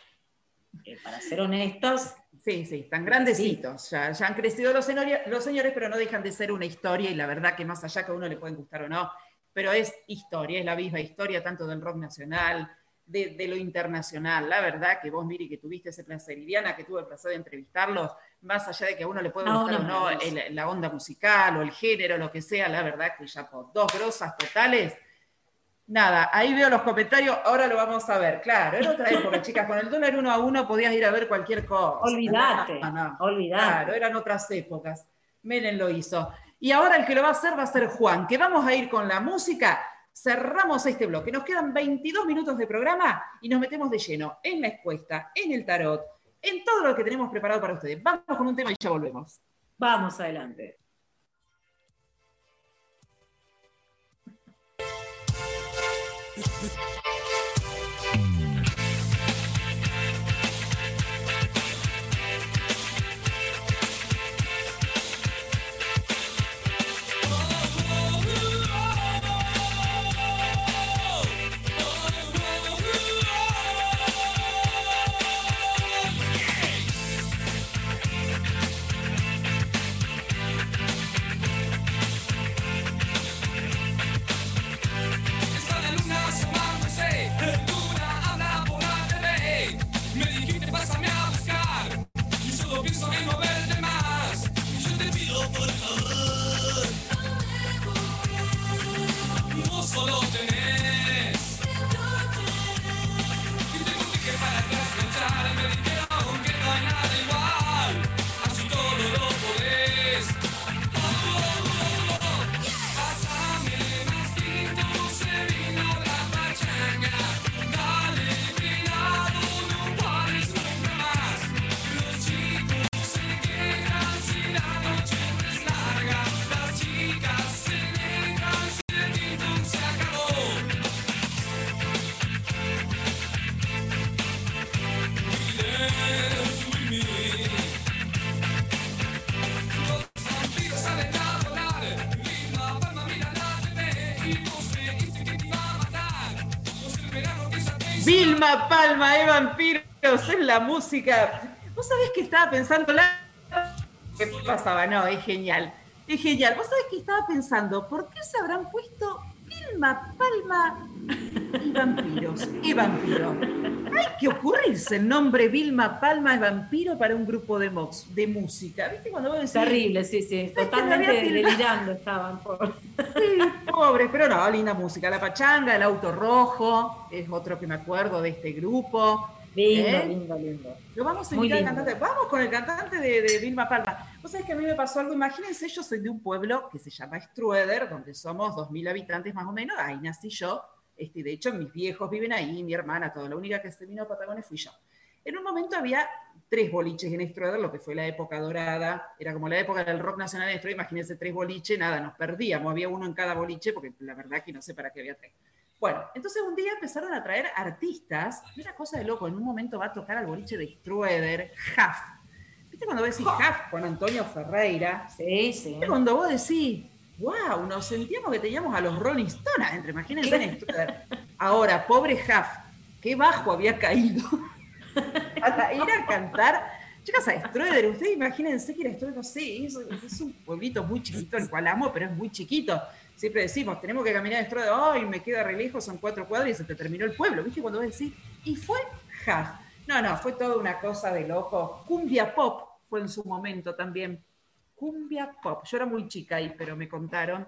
Eh, para ser honestos, Sí, sí, están grandecitos. Ya, ya han crecido los, senori- los señores, pero no dejan de ser una historia y la verdad que más allá que a uno le pueden gustar o no, pero es historia, es la misma historia tanto del rock nacional, de, de lo internacional. La verdad que vos, Miri, que tuviste ese placer, y Diana, que tuve el placer de entrevistarlos, más allá de que a uno le puede No, gustar no, o no el- la onda musical o el género, lo que sea, la verdad que ya por dos grosas totales. Nada, ahí veo los comentarios, ahora lo vamos a ver. Claro, era otra época, chicas, con el dólar uno a uno podías ir a ver cualquier cosa. olvídate, No. Claro, eran otras épocas. Menem lo hizo. Y ahora el que lo va a hacer va a ser Juan, que vamos a ir con la música. Cerramos este bloque. Nos quedan 22 minutos de programa y nos metemos de lleno en la encuesta, en el tarot, en todo lo que tenemos preparado para ustedes. Vamos con un tema y ya volvemos. Vamos adelante. <laughs> Vilma Palma, eh, vampiros, es la música. ¿Vos sabés que estaba pensando? La... ¿Qué pasaba? No, es genial. Es genial. ¿Vos sabés que estaba pensando? ¿Por qué se habrán puesto Vilma Palma Y vampiros, y vampiros. Hay que ocurrirse el nombre Vilma Palma es vampiro para un grupo de, mox, de música. ¿Viste cuando vos decís? Terrible, sí, sí. Totalmente delirando estaban. Por... Sí, pobres, pero no, linda música. La Pachanga, el Auto Rojo, es otro que me acuerdo de este grupo. Lindo, ¿Eh? lindo, lindo. Lo vamos a invitar al cantante. Vamos con el cantante de, Vilma Palma. Vos sabés que a mí me pasó algo. Imagínense, yo soy de un pueblo que se llama Strueder, donde somos 2.000 habitantes más o menos. Ahí nací yo. Este, de hecho, mis viejos viven ahí, mi hermana, toda. La única que se vino a Patagones fui yo. En un momento había tres boliches en Strueder, lo que fue la época dorada. Era como la época del rock nacional en Strueder. Imagínense tres boliches, nada, nos perdíamos. Había uno en cada boliche, porque la verdad que no sé para qué había tres. Bueno, entonces un día empezaron a traer artistas, una cosa de loco, en un momento va a tocar al boliche de Strueder, Huff. ¿Viste cuando vos decís Huff con Antonio Ferreira? Sí, sí. ¿Viste cuando vos decís, wow, nos sentíamos que teníamos a los Rolling Stones entre, imagínense en Strueder. Ahora, pobre Huff, qué bajo había caído <laughs> para ir a cantar. Chicas, a Strueder, ustedes imagínense que era Strueder, no sé, es, es un pueblito muy chiquito, el cual amo, pero es muy chiquito siempre decimos, tenemos que caminar esto de, ay, me queda re lejos, son cuatro cuadras y se te terminó el pueblo, ¿viste? Cuando vos decís, y fue ja. No, no, fue toda una cosa de loco. Cumbia pop fue en su momento también. Cumbia pop. Yo era muy chica ahí, pero me contaron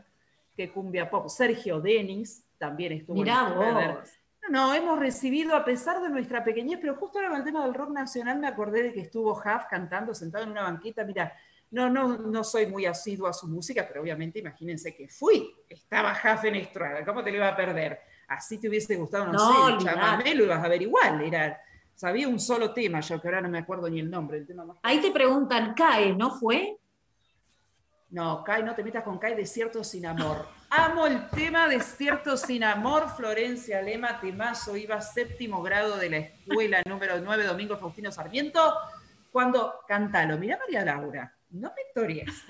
que cumbia pop. Sergio Denis también estuvo Mirá vos. No, hemos recibido, a pesar de nuestra pequeñez, pero justo ahora con el tema del rock nacional me acordé de que estuvo Huff cantando sentado en una banquita. Mira, no, no, no soy muy asiduo a su música, pero obviamente imagínense que fui. Estaba Hafen Estrada, ¿cómo te lo iba a perder? Así te hubiese gustado, no, sé, chamamé, lo ibas a ver igual. Era, sabía un solo tema, yo que ahora no me acuerdo ni el nombre. El tema Ahí te preguntan, ¿CAE no fue? No, CAE, no te metas con CAE, Desierto sin amor. Amo el tema Desierto sin amor, Florencia Lema, temazo, iba séptimo grado de la escuela número 9, Domingo Faustino Sarmiento, cuando cantalo. Mira María Laura no me tories,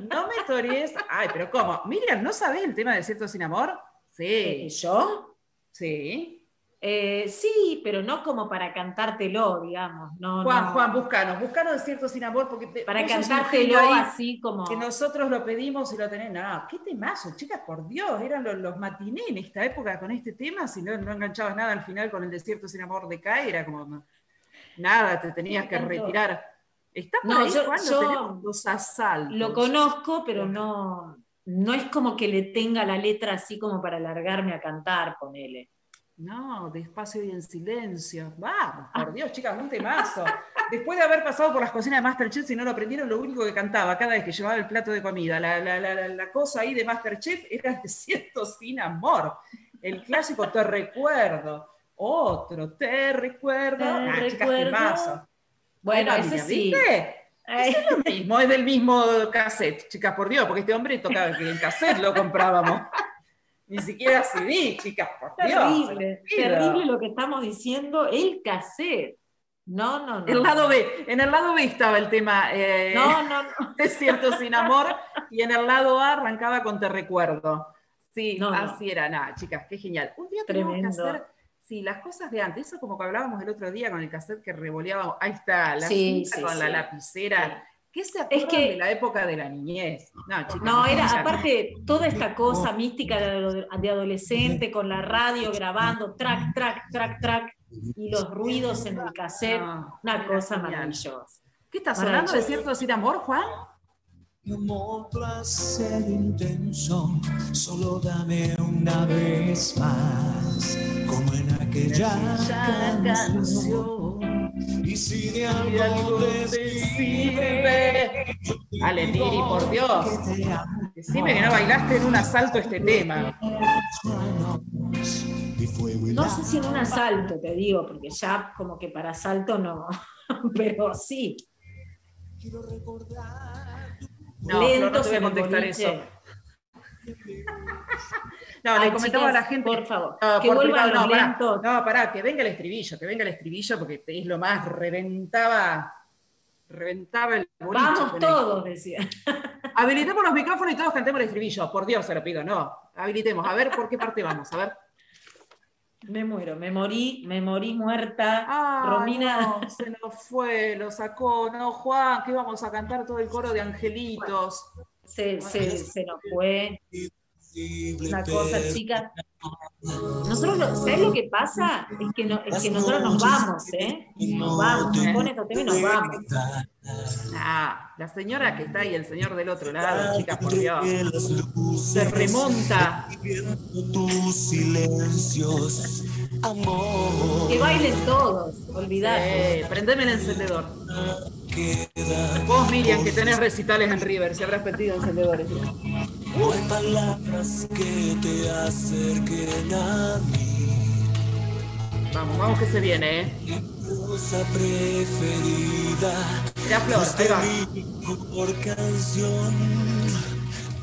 no me tories. <laughs> Ay, pero ¿cómo? Miriam, ¿no sabes el tema de Cierto Sin Amor? Sí. Eh, ¿Yo? Sí. Eh, sí, pero no como para cantártelo, digamos. No, Juan, Juan, búscanos, búscanos de Cierto Sin Amor, porque para cantártelo así como. Que nosotros lo pedimos y lo tenés. No, qué temazo, chicas, por Dios, eran los, los matiné en esta época con este tema, si no, no enganchabas nada al final con el Desierto Sin Amor de Kai, era como. Nada, te tenías que retirar. Está por no, ahí, yo, los asaltos. Lo conozco, pero no, no es como que le tenga la letra así como para largarme a cantar, ponele. No, despacio y en silencio. Vamos, por Dios, chicas, un temazo. Después de haber pasado por las cocinas de Masterchef, si no lo aprendieron, lo único que cantaba cada vez que llevaba el plato de comida, la, la, la, la cosa ahí de Masterchef era Siento sin amor. El clásico Te recuerdo. Otro, te recuerdo. Te ah, recuerdo. Chicas, temazo. Bueno, ese sí. Es lo mismo, es del mismo cassette, chicas, por Dios, porque este hombre tocaba que el cassette lo comprábamos. Ni siquiera CD, chicas, por terrible, Dios. Terrible lo que estamos diciendo, el cassette. No, no, no. El lado B. En el lado B estaba el tema eh, no, no, no. <laughs> Desierto sin amor, y en el lado A arrancaba con Te recuerdo. Sí, así era. Nada, chicas, qué genial. Un día tenemos que hacer Sí, las cosas de antes, eso como que hablábamos el otro día con el cassette que revoleábamos, ahí está, la cinta con la lapicera. ¿Qué se acuerdan es que, de la época de la niñez? No, era aparte toda esta cosa mística de, adolescente con la radio grabando, track, track, track, track, y los ruidos en el cassette, una cosa maravillosa. ¿Qué estás hablando de cierto sin amor, Juan? Como placer intenso, solo dame una vez más, como en aquella canción. Y si de algo te sirve, Ale, por Dios. Decime que no bailaste en un asalto este tema. No sé si en un asalto, te digo, porque ya como que para asalto no, <laughs> pero sí. Quiero recordar no, no, no te voy a contestar eso. <laughs> No, le comentamos a la gente. Por favor, no, que vuelvan no, lento. no, pará, que venga el estribillo, que venga el estribillo, porque es lo más, reventaba, reventaba el boliche. Vamos todos, decía. <laughs> Habilitemos los micrófonos y todos cantemos el estribillo, por Dios se lo pido, no. Habilitemos, a ver por qué parte vamos, a ver. Me muero, me morí, me morí muerta. Romina. se nos fue, lo sacó. No, Juan, que íbamos a cantar todo el coro de angelitos. Se, se, nos fue. Una cosa, chica. Nosotros, lo, ¿sabes lo que pasa? Es que, no, es que nosotros nos vamos, ¿eh? Nos vamos, nos pone estos temas y nos vamos. Ah, la señora que está ahí, el señor del otro lado, chicas, por Dios. Se remonta. Tus silencios, amor. Que bailen todos, olvidate. Eh, prendeme el encendedor. Vos, Miriam, que tenés recitales en River, si habrás pedido encendedores. No hay palabras que te acerquen a mí. Vamos, vamos que se viene, ¿eh? Rosa preferida. Ya, Flor, ahí va. mi mejor canción.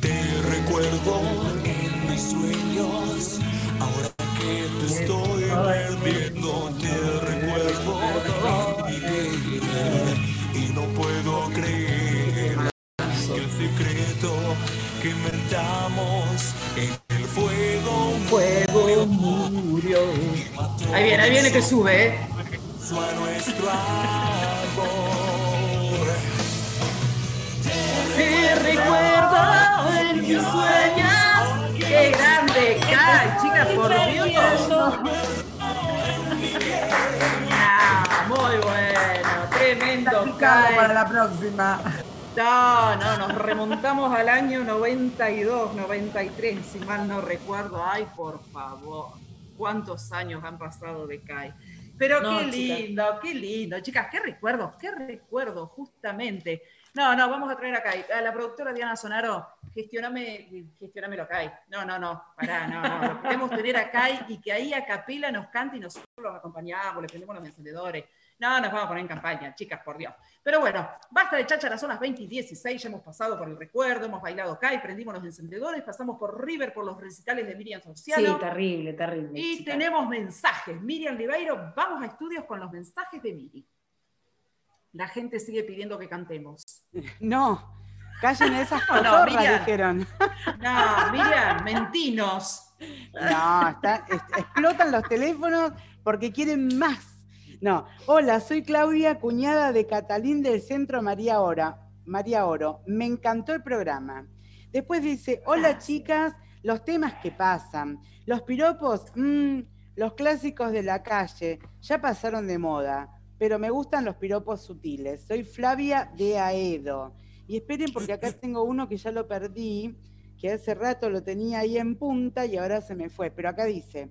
Te recuerdo en mis sueños. Ahora que te estoy perdiendo, Ahí viene, que sube, ¿eh? Te recuerdo en mis sueños. ¡Qué grande! ¡Cae, chicas, por Dios! Ah, muy bueno, tremendo Picado para Kai. la próxima. No, no, nos remontamos al año 92, 93, si mal no recuerdo. Ay, por favor, cuántos años han pasado de Kai. Pero No, qué chicas. lindo, qué lindo. Chicas, qué recuerdos, qué recuerdos, justamente. No, no, vamos a traer a Kai. A la productora Diana Sonaro, gestioname, gestioname lo Kai. No, no, no, pará, no, no. Lo queremos tener a Kai y que ahí a capela nos cante y nosotros los acompañamos, le prendemos los encendedores. No, nos vamos a poner en campaña, chicas, por Dios. Pero bueno, basta de chácharas, son las 20 y 16, ya hemos pasado por el recuerdo, hemos bailado Kai, prendimos los encendedores, pasamos por River, por los recitales de Miriam Sí, Socialo. terrible, terrible. y chica. tenemos mensajes. Miriam Ribeiro, vamos a estudios con los mensajes de Miri. La gente sigue pidiendo que cantemos. No, callen esas <laughs> No, no, Miriam. dijeron. No, Miriam, mentinos. No, está- es- explotan los teléfonos porque quieren más. No, hola, soy Claudia, cuñada de Catalín del Centro María Ora, María Oro. Me encantó el programa. Después dice, hola chicas, los temas que pasan. Los piropos, mm, los clásicos de la calle, ya pasaron de moda, pero me gustan los piropos sutiles. Soy Flavia de Aedo. Y esperen porque acá <laughs> tengo uno que ya lo perdí, que hace rato lo tenía ahí en punta y ahora se me fue. Pero acá dice,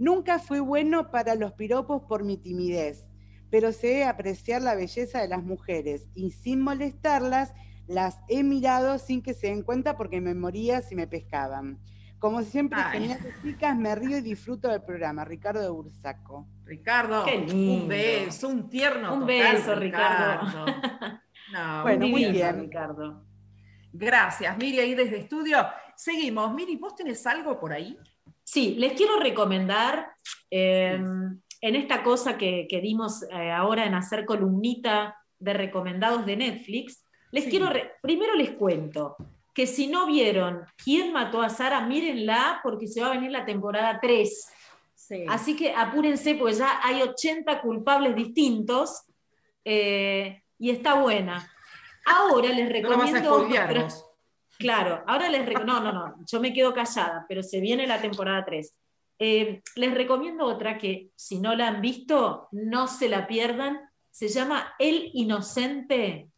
nunca fui bueno para los piropos por mi timidez, pero sé apreciar la belleza de las mujeres y sin molestarlas, las he mirado sin que se den cuenta porque me moría si me pescaban. Como siempre, Ay. geniales chicas, me río y disfruto del programa. Ricardo de Bursaco. Ricardo, Qué lindo. un beso, un tierno. Un total, beso, Ricardo. <laughs> No, Bueno, muy bien. Ricardo. Gracias, Miri, ahí desde estudio. Seguimos. Miri, ¿vos tenés algo por ahí? Sí, les quiero recomendar eh, en esta cosa que, que dimos eh, ahora en hacer columnita de recomendados de Netflix. Les Sí. quiero, primero les cuento que si no vieron quién mató a Sara, mírenla porque se va a venir la temporada 3. Sí. Así que apúrense, porque ya hay 80 culpables distintos eh, y está buena. Ahora les recomiendo. Claro, ahora les rec- No, no, no, yo me quedo callada, pero se viene la temporada 3. Eh, les recomiendo otra que, si no la han visto, no se la pierdan. Se llama El Inocente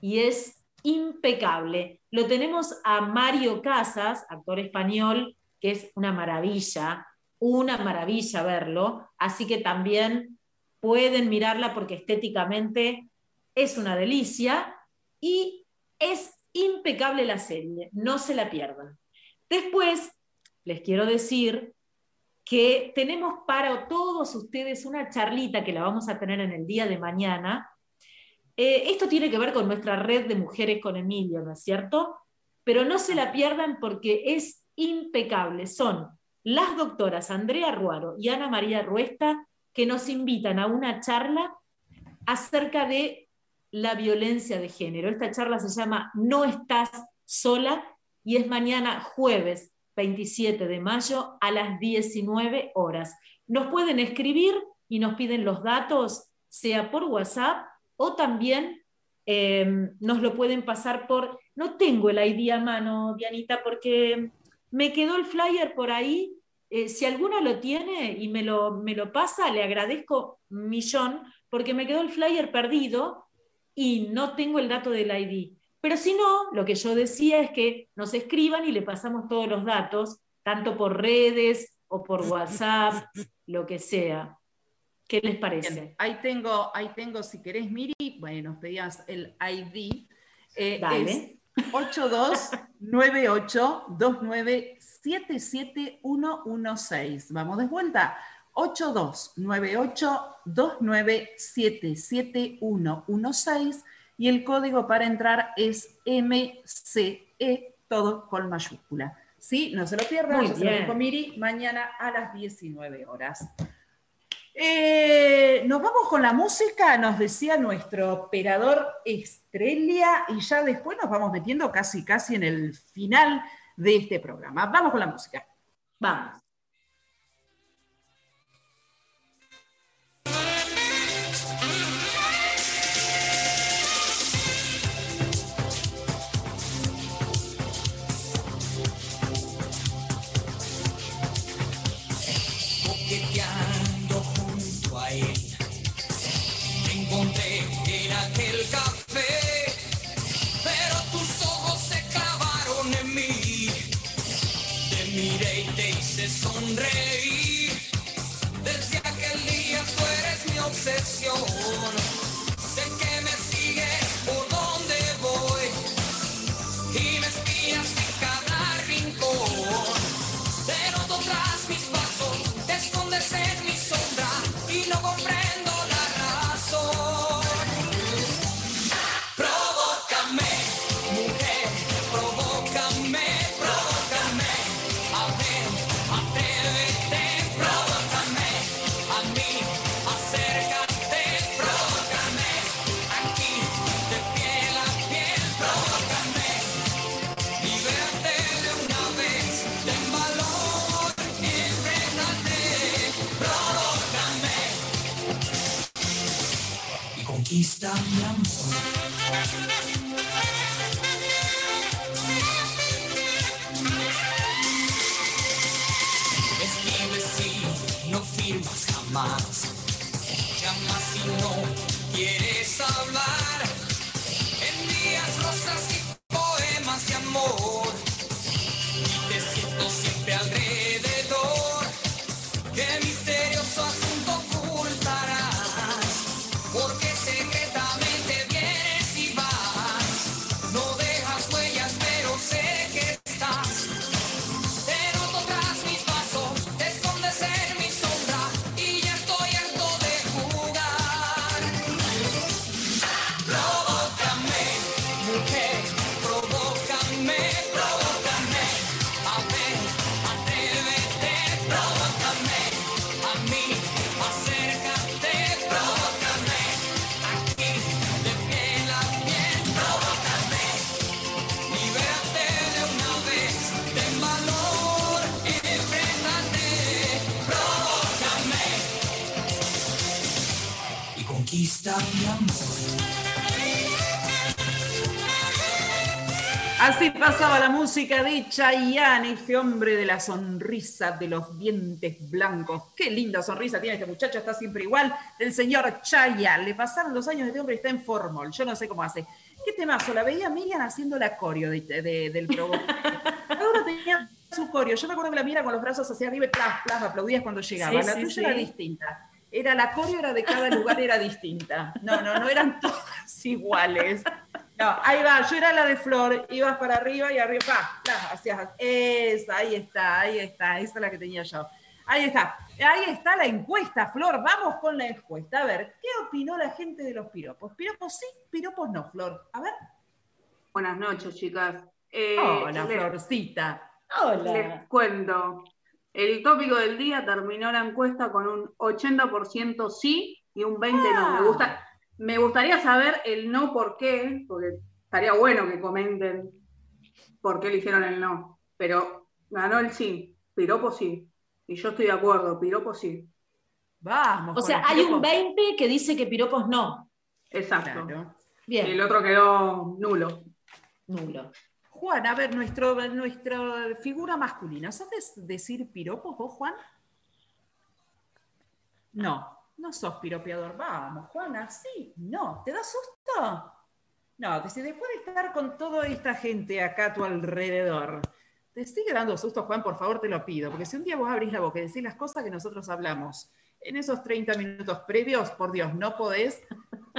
y es impecable. Lo tenemos a Mario Casas, actor español, que es una maravilla, una maravilla verlo. Así que también pueden mirarla porque estéticamente es una delicia y es impecable la serie, no se la pierdan. Después, les quiero decir que tenemos para todos ustedes una charlita que la vamos a tener en el día de mañana. Eh, esto tiene que ver con nuestra red de mujeres con Emilio, ¿no es cierto? Pero no se la pierdan porque es impecable. Son las doctoras Andrea Ruaro y Ana María Ruesta que nos invitan a una charla acerca de la violencia de género. Esta charla se llama No estás sola y es mañana jueves 27 de mayo a las 19 horas. Nos pueden escribir y nos piden los datos, sea por WhatsApp o también eh, nos lo pueden pasar por... No tengo el ID a mano, Dianita, porque me quedó el flyer por ahí Eh, si alguno lo tiene y me lo, me lo pasa, le agradezco un millón, porque me quedó el flyer perdido y no tengo el dato del ID. Pero si no, lo que yo decía es que nos escriban y le pasamos todos los datos, tanto por redes o por WhatsApp, lo que sea. ¿Qué les parece? ahí tengo, ahí tengo, si querés, Miri, bueno, nos pedías el ID. Eh, Dale. 8298297711. Vamos de vuelta. 829829771116 y el código para entrar es MCE, todo con mayúscula. ¿Sí? No se lo pierdan, Muy bien. Miri, mañana a las 19 horas. Eh, nos vamos con la música, nos decía nuestro operador Estrella, y ya después nos vamos metiendo casi, casi en el final de este programa. Vamos con la música. Vamos. Música de Chayanne, este hombre de la sonrisa, de los dientes blancos. Qué linda sonrisa tiene este muchacho, está siempre igual. Del señor Chayanne. Le pasaron los años este hombre y está en formol. Yo no sé cómo hace. ¿Qué temazo? La veía Miriam haciendo la coreo de- de- del programa. Cada uno tenía su coreo. Yo me acuerdo que la mira con los brazos hacia arriba y plas, plas, aplaudías cuando llegaba. Sí, la sí, tuya sí. era distinta. Era la coreo era de cada lugar era distinta. No, no, no eran <laughs> todas iguales. No, ahí va, yo era la de Flor, ibas para arriba y arriba, pa, hacías, esa, ahí está, ahí está, esa es la que tenía yo. Ahí está, ahí está la encuesta, Flor, vamos con la encuesta. A ver, ¿qué opinó la gente de los piropos? ¿Piropos sí, piropos no, Flor? A ver. Buenas noches, chicas. Eh, Hola, les, Florcita. Hola. les cuento. El tópico del día terminó la encuesta con un 80% sí y un 20% no. Me, gusta, me gustaría saber el no por qué, porque estaría bueno que comenten por qué eligieron el no. Pero ganó el sí, piropo sí. Y yo estoy de acuerdo, piropo sí. Vamos. O sea, hay un piropos. 20 que dice que piropos no. Exacto. Claro. Y Bien, el otro quedó nulo. nulo. Juan, a ver, nuestro, nuestra figura masculina, ¿sabes decir piropos vos, Juan? No, no sos piropeador. Vamos, Juana, sí, no. ¿Te da susto? No, después de estar con toda esta gente acá a tu alrededor, te sigue dando susto, Juan, por favor te lo pido, porque si un día vos abrís la boca y decís las cosas que nosotros hablamos en esos 30 minutos previos, por Dios, no podés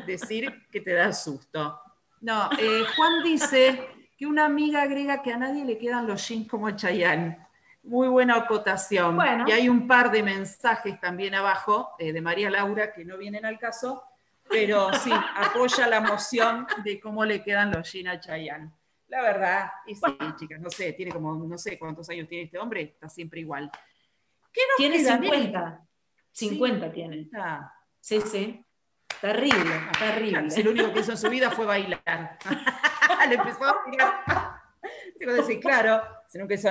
decir que te da susto. No, eh, Juan dice que una amiga agrega que a nadie le quedan los jeans como Chayanne. Muy buena acotación. Y hay un par de mensajes también abajo eh, de María Laura que no vienen al caso, pero sí, <laughs> apoya la moción de cómo le quedan los jeans a Chayanne. La verdad, y sí, chicas, no sé, tiene como, no sé cuántos años tiene este hombre, está siempre igual. ¿Qué nos tiene 50. 50 tiene. Sí, sí. Terrible, ah, terrible. Si lo único que hizo en su vida fue bailar. <laughs> Le empezó a tirar. Decir, claro,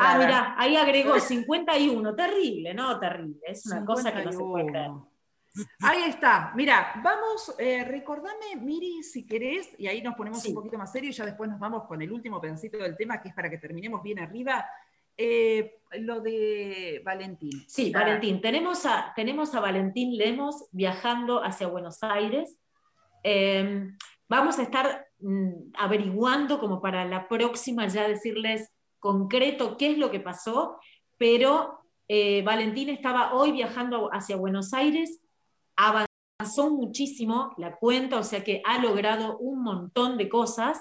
Ah, mira, ahí agregó <laughs> 51. Terrible, no, terrible. Es una cosa que no se puede creer. Ahí está, mira, vamos, eh, recordame, Miri, si querés, y ahí nos ponemos un poquito más serios, ya después nos vamos con el último pedacito del tema, que es para que terminemos bien arriba. Eh, lo de Valentín. Sí, Valentín. Tenemos a, tenemos a Valentín Lemos viajando hacia Buenos Aires. Em, vamos a estar mm, averiguando como para la próxima ya decirles concreto qué es lo que pasó, pero eh, Valentín estaba hoy viajando hacia Buenos Aires, avanzó muchísimo la cuenta, o sea que ha logrado un montón de cosas.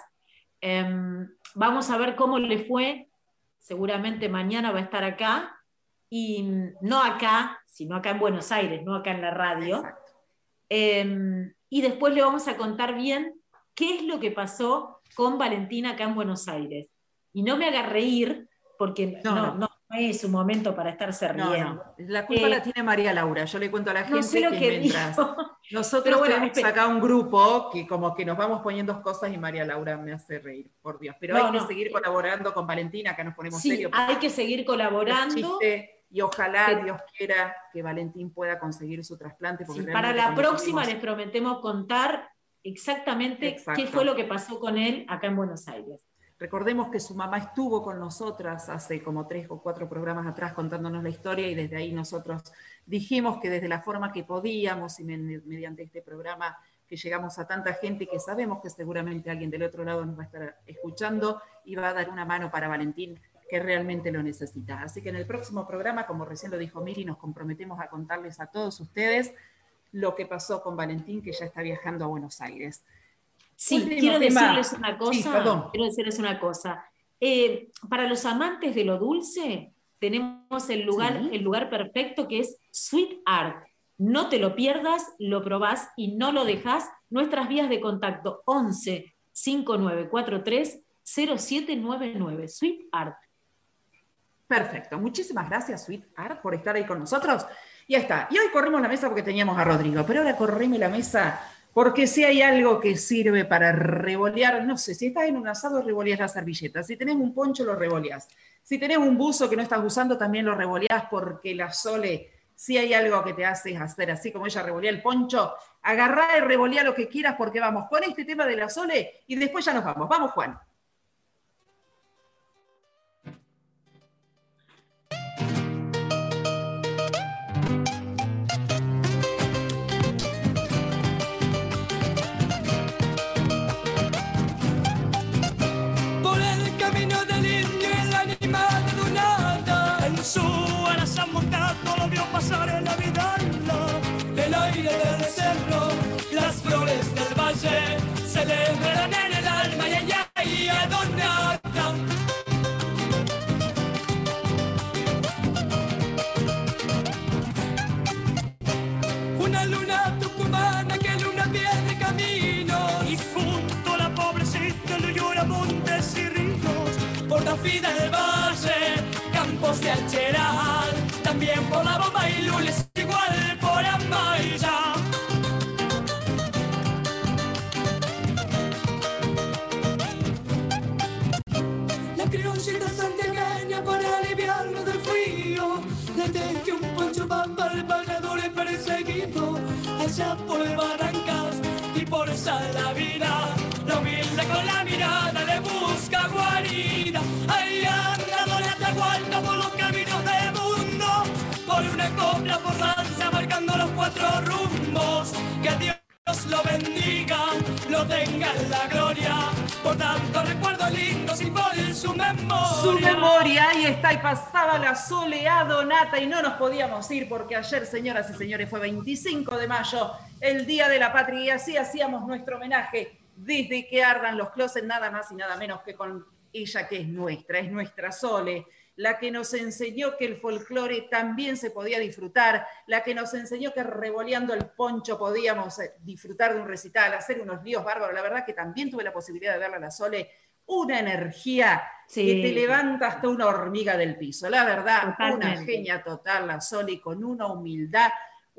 Em, vamos a ver cómo le fue seguramente mañana va a estar acá, y no acá, sino acá en Buenos Aires, no acá en la radio. Em, y después le vamos a contar bien qué es lo que pasó con Valentina acá en Buenos Aires. Y no me haga reír, porque no, no, es un momento para estarse riendo. La culpa la eh, tiene María Laura. Yo le cuento a la gente que, mientras <laughs> nosotros tenemos acá un grupo que como que nos vamos poniendo cosas y María Laura me hace reír, por Dios. Pero hay que seguir colaborando con Valentina, que nos ponemos sí, Hay que seguir colaborando. Y ojalá Dios quiera que Valentín pueda conseguir su trasplante. para la próxima les prometemos contar exactamente qué fue lo que pasó con él acá en Buenos Aires. Recordemos que su mamá estuvo con nosotras hace como tres o cuatro programas atrás contándonos la historia y desde ahí nosotros dijimos que desde la forma que podíamos y mediante este programa que llegamos a tanta gente que sabemos que seguramente alguien del otro lado nos va a estar escuchando y va a dar una mano para Valentín que realmente lo necesita. Así que en el próximo programa, como recién lo dijo Miri, nos comprometemos a contarles a todos ustedes lo que pasó con Valentín, que ya está viajando a Buenos Aires. Sí, quiero decirles una cosa. quiero decirles una cosa. Eh, para los amantes de lo dulce, tenemos el lugar, el lugar perfecto que es Sweet Art. No te lo pierdas, lo probás y no lo dejas. Nuestras vías de contacto 11 5943 0799. Sweet Art. Perfecto. Muchísimas gracias, Sweet Art, por estar ahí con nosotros. Ya está. Y hoy corrimos la mesa porque teníamos a Rodrigo, pero ahora corremos la mesa porque si hay algo que sirve para revolear, no sé, si estás en un asado, revoleas la servilleta. Si tenés un poncho, lo revoleas. Si tenés un buzo que no estás usando, también lo revoleas porque la Sole, si hay algo que te hace hacer así como ella revolea el poncho, agarrá y revolea lo que quieras porque vamos con este tema de la Sole y después ya nos vamos. Vamos, Juan. Vida del valle campos de Alcheral, también por la bomba y lules, Barrancas y por Salavina, la humilde con la mirada le busca guarida. Ahí anda Doña Atahualpa por los caminos del mundo, por una copla por danza marcando los cuatro rumbos. Que Dios lo bendiga, lo tenga en la gloria, por tanto recuerdo lindos y por su memoria. Su memoria, ahí está, y pasaba la soleado nata y no nos podíamos ir porque ayer, señoras y señores, fue 25 de mayo, el Día de la Patria, y así hacíamos nuestro homenaje desde que ardan los closets, nada más y nada menos que con ella que es nuestra, es nuestra Sole, la que nos enseñó que el folclore también se podía disfrutar, la que nos enseñó que revoleando el poncho podíamos eh, disfrutar de un recital, hacer unos líos bárbaros. La verdad que también tuve la posibilidad de verla a la Sole, una energía Sí. que te levanta hasta una hormiga del piso. La verdad, una genia total, la Sole, con una humildad.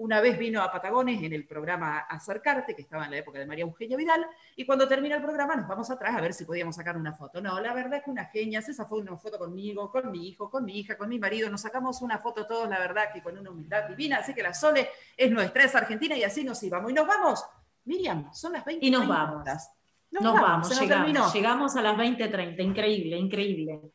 Una vez vino a Patagones en el programa Acercarte, que estaba en la época de María Eugenia Vidal, y cuando termina el programa nos vamos atrás a ver si podíamos sacar una foto. No, la verdad que una genia, esa fue una foto conmigo, con mi hijo, con mi hija, con mi marido, nos sacamos una foto todos, la verdad que con una humildad divina, así que la Sole es nuestra, es argentina y así nos íbamos. Y nos vamos, Miriam, son las 20. Y nos vamos. Nos, Nos vamos, se llegamos, llegamos a las 20.30, increíble, increíble.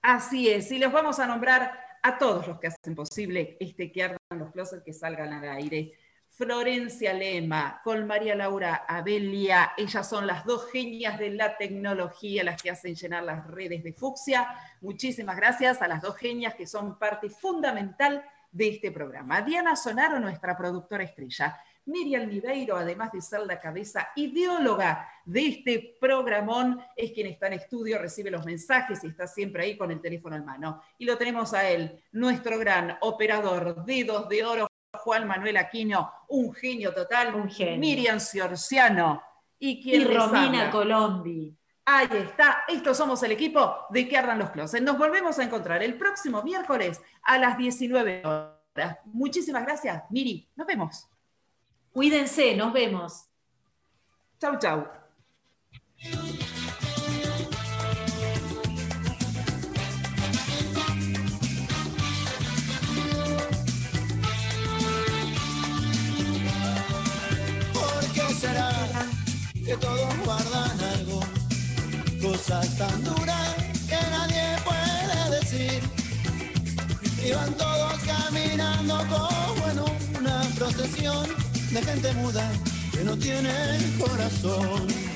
Así es, y les vamos a nombrar a todos los que hacen posible este que ardan los closets que salgan al aire. Florencia Lema, con María Laura Abelia, ellas son las dos genias de la tecnología, las que hacen llenar las redes de Fucsia. Muchísimas gracias a las dos genias que son parte fundamental de este programa. Diana Sonaro, nuestra productora estrella. Miriam Niveiro, además de ser la cabeza ideóloga de este programón, es quien está en estudio, recibe los mensajes y está siempre ahí con el teléfono en mano. Y lo tenemos a él, nuestro gran operador, dedos de oro, Juan Manuel Aquino, un genio total. Un genio. Miriam Ciorciano. Y, quien Y Romina. Colombi. Ahí está, estos somos el equipo de que ardan los closets. Nos volvemos a encontrar el próximo miércoles a las 19 horas. Muchísimas gracias, Miri. Nos vemos. Cuídense, nos vemos. Chau, chau. ¿Por qué será que todos guardan algo? Cosas tan duras que nadie puede decir. Y van todos caminando como en una procesión de gente muda que no tiene corazón.